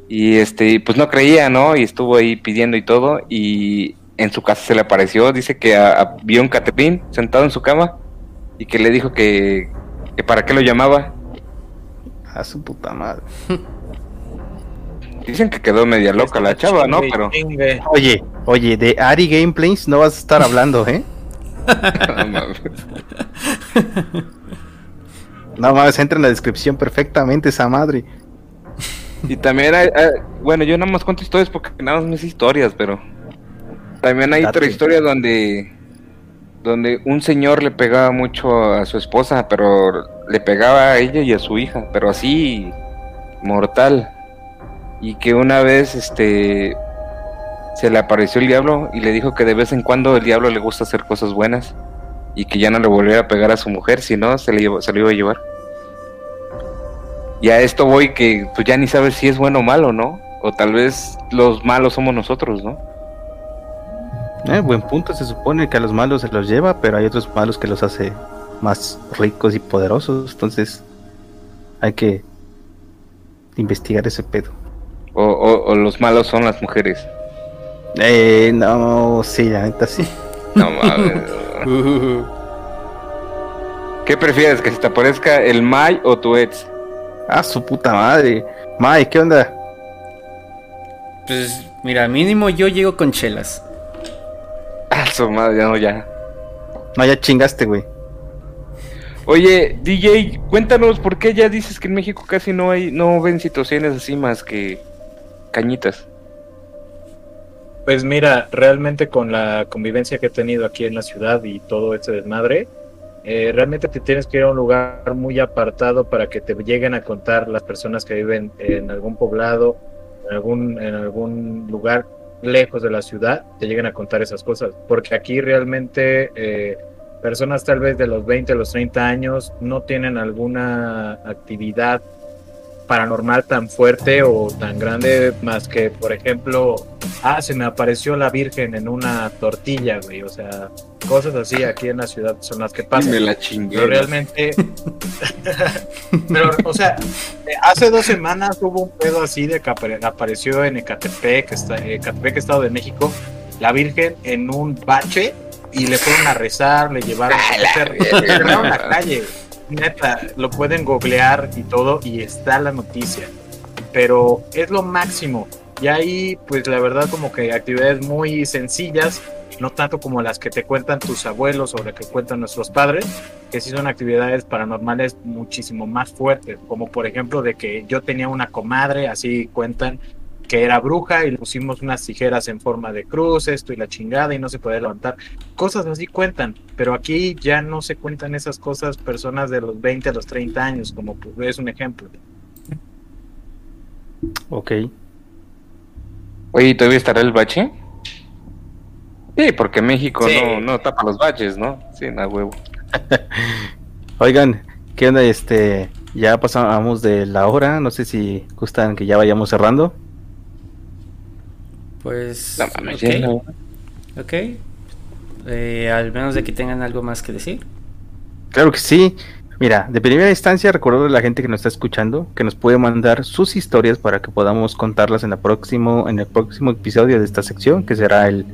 Y este, pues no creía, ¿no? Y estuvo ahí pidiendo y todo. Y en su casa se le apareció. Dice que a- a- vio un Catepín sentado en su cama y que le dijo que, que para qué lo llamaba. A su puta madre. Dicen que quedó media loca la chava, ¿no? Pero. Oye, oye, de Ari Gameplays no vas a estar hablando, ¿eh? no mames. Entra en la descripción perfectamente esa madre. Y también hay, hay- bueno, yo nada más cuento historias porque nada más me sé historias, pero también hay otra historia donde donde un señor le pegaba mucho a su esposa, pero le pegaba a ella y a su hija, pero así mortal. Y que una vez este se le apareció el diablo y le dijo que de vez en cuando el diablo le gusta hacer cosas buenas y que ya no le volviera a pegar a su mujer, si no se le se lo iba a llevar. Y a esto voy que pues ya ni sabes si es bueno o malo, ¿no? O tal vez los malos somos nosotros, ¿no? Eh, buen punto, se supone que a los malos se los lleva, pero hay otros malos que los hace más ricos y poderosos. Entonces, hay que investigar ese pedo. O, o- o los malos son las mujeres. Eh, no, sí, la neta sí. No mames. ¿Qué prefieres? ¿Que se te aparezca el May o tu ex? Ah, su puta madre. May, ¿qué onda? pues mira, mínimo yo llego con chelas. Ah, su madre, ya no, ya. No, ya chingaste, güey. Oye, DJ, cuéntanos por qué ya dices que en México casi no hay, no ven situaciones así más que cañitas. Pues mira, realmente con la convivencia que he tenido aquí en la ciudad y todo ese desmadre, eh, realmente te tienes que ir a un lugar muy apartado para que te lleguen a contar las personas que viven en algún poblado, en algún, lugar lejos de la ciudad, te lleguen a contar esas cosas. Porque aquí realmente eh, personas tal vez de los 20 a los 30 años no tienen alguna actividad paranormal tan fuerte o tan grande más que, por ejemplo, ah, se me apareció la Virgen en una tortilla, güey. O sea, cosas así aquí en la ciudad son las que pasan. la chingué. Pero realmente. Pero, o sea, eh, hace dos semanas hubo un pedo así de que apare- apareció en Ecatepec, Ecatepec, Estado de México, la Virgen en un bache y le fueron a rezar, le llevaron. Se- la cerraron la verga. calle. Neta, lo pueden googlear y todo y está la noticia. Pero es lo máximo. Y ahí, pues la verdad, como que actividades muy sencillas, no tanto como las que te cuentan tus abuelos o las que cuentan nuestros padres, que sí son actividades paranormales muchísimo más fuertes, como por ejemplo de que yo tenía una comadre, así cuentan, que era bruja y le pusimos unas tijeras en forma de cruz, esto y la chingada y no se puede levantar. Cosas así cuentan, pero aquí ya no se cuentan esas cosas personas de los 20 a los 30 años, como pues, es un ejemplo. Ok. Oye, ¿y ¿todavía estará el bache? Sí, porque México Sí. no, no tapa los baches, ¿no? Sí, na huevo. Oigan, ¿qué onda? Este, ya pasamos de la hora. No sé si gustan que ya vayamos cerrando. Pues. No mames, ok, ya no. ok. Eh, al menos de que tengan algo más que decir. Claro que sí. Mira, de primera instancia, recuerdo a la gente que nos está escuchando que nos puede mandar sus historias para que podamos contarlas en, la próximo, en el próximo episodio de esta sección, que será el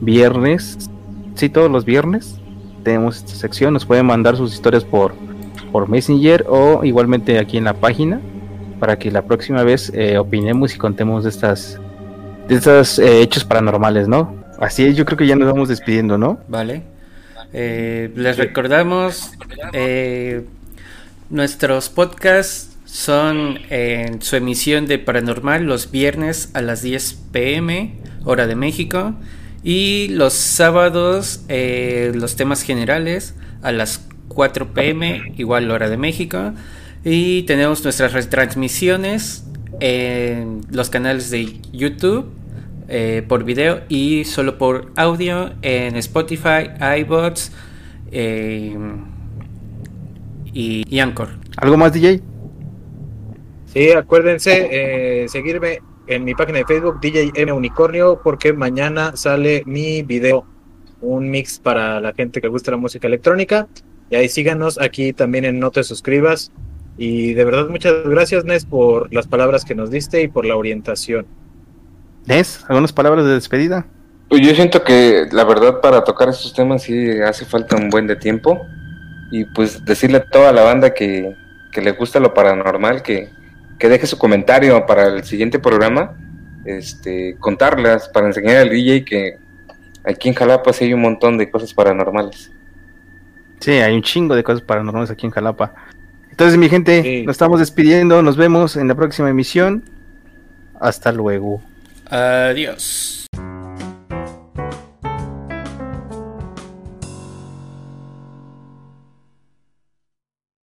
viernes. Sí, todos los viernes tenemos esta sección. Nos pueden mandar sus historias por, por Messenger o igualmente aquí en la página para que la próxima vez eh, opinemos y contemos de estas de estos eh, hechos paranormales, ¿no? Así es, yo creo que ya nos vamos despidiendo, ¿no? Vale. Eh, les recordamos, eh, nuestros podcasts son en su emisión de Paranormal los viernes a las 10 pm, hora de México, y los sábados los temas generales a las 4 pm, igual hora de México, y tenemos nuestras retransmisiones en los canales de YouTube eh, por video y solo por audio en Spotify, iBots eh, y, y Anchor. ¿Algo más, DJ? Sí, acuérdense eh, seguirme en mi página de Facebook DJ M Unicornio porque mañana sale mi video, un mix para la gente que gusta la música electrónica. Y ahí síganos aquí también en No te suscribas. Y de verdad, muchas gracias, Nes, por las palabras que nos diste y por la orientación. Nes, ¿algunas palabras de despedida? Pues yo siento que la verdad para tocar estos temas sí hace falta un buen de tiempo y pues decirle a toda la banda que, que le gusta lo paranormal que, que deje su comentario para el siguiente programa, este, contarlas para enseñar al DJ que aquí en Jalapa sí hay un montón de cosas paranormales. Sí, hay un chingo de cosas paranormales aquí en Jalapa. Entonces, mi gente, Sí. nos estamos despidiendo. Nos vemos en la próxima emisión. Hasta luego. Adiós.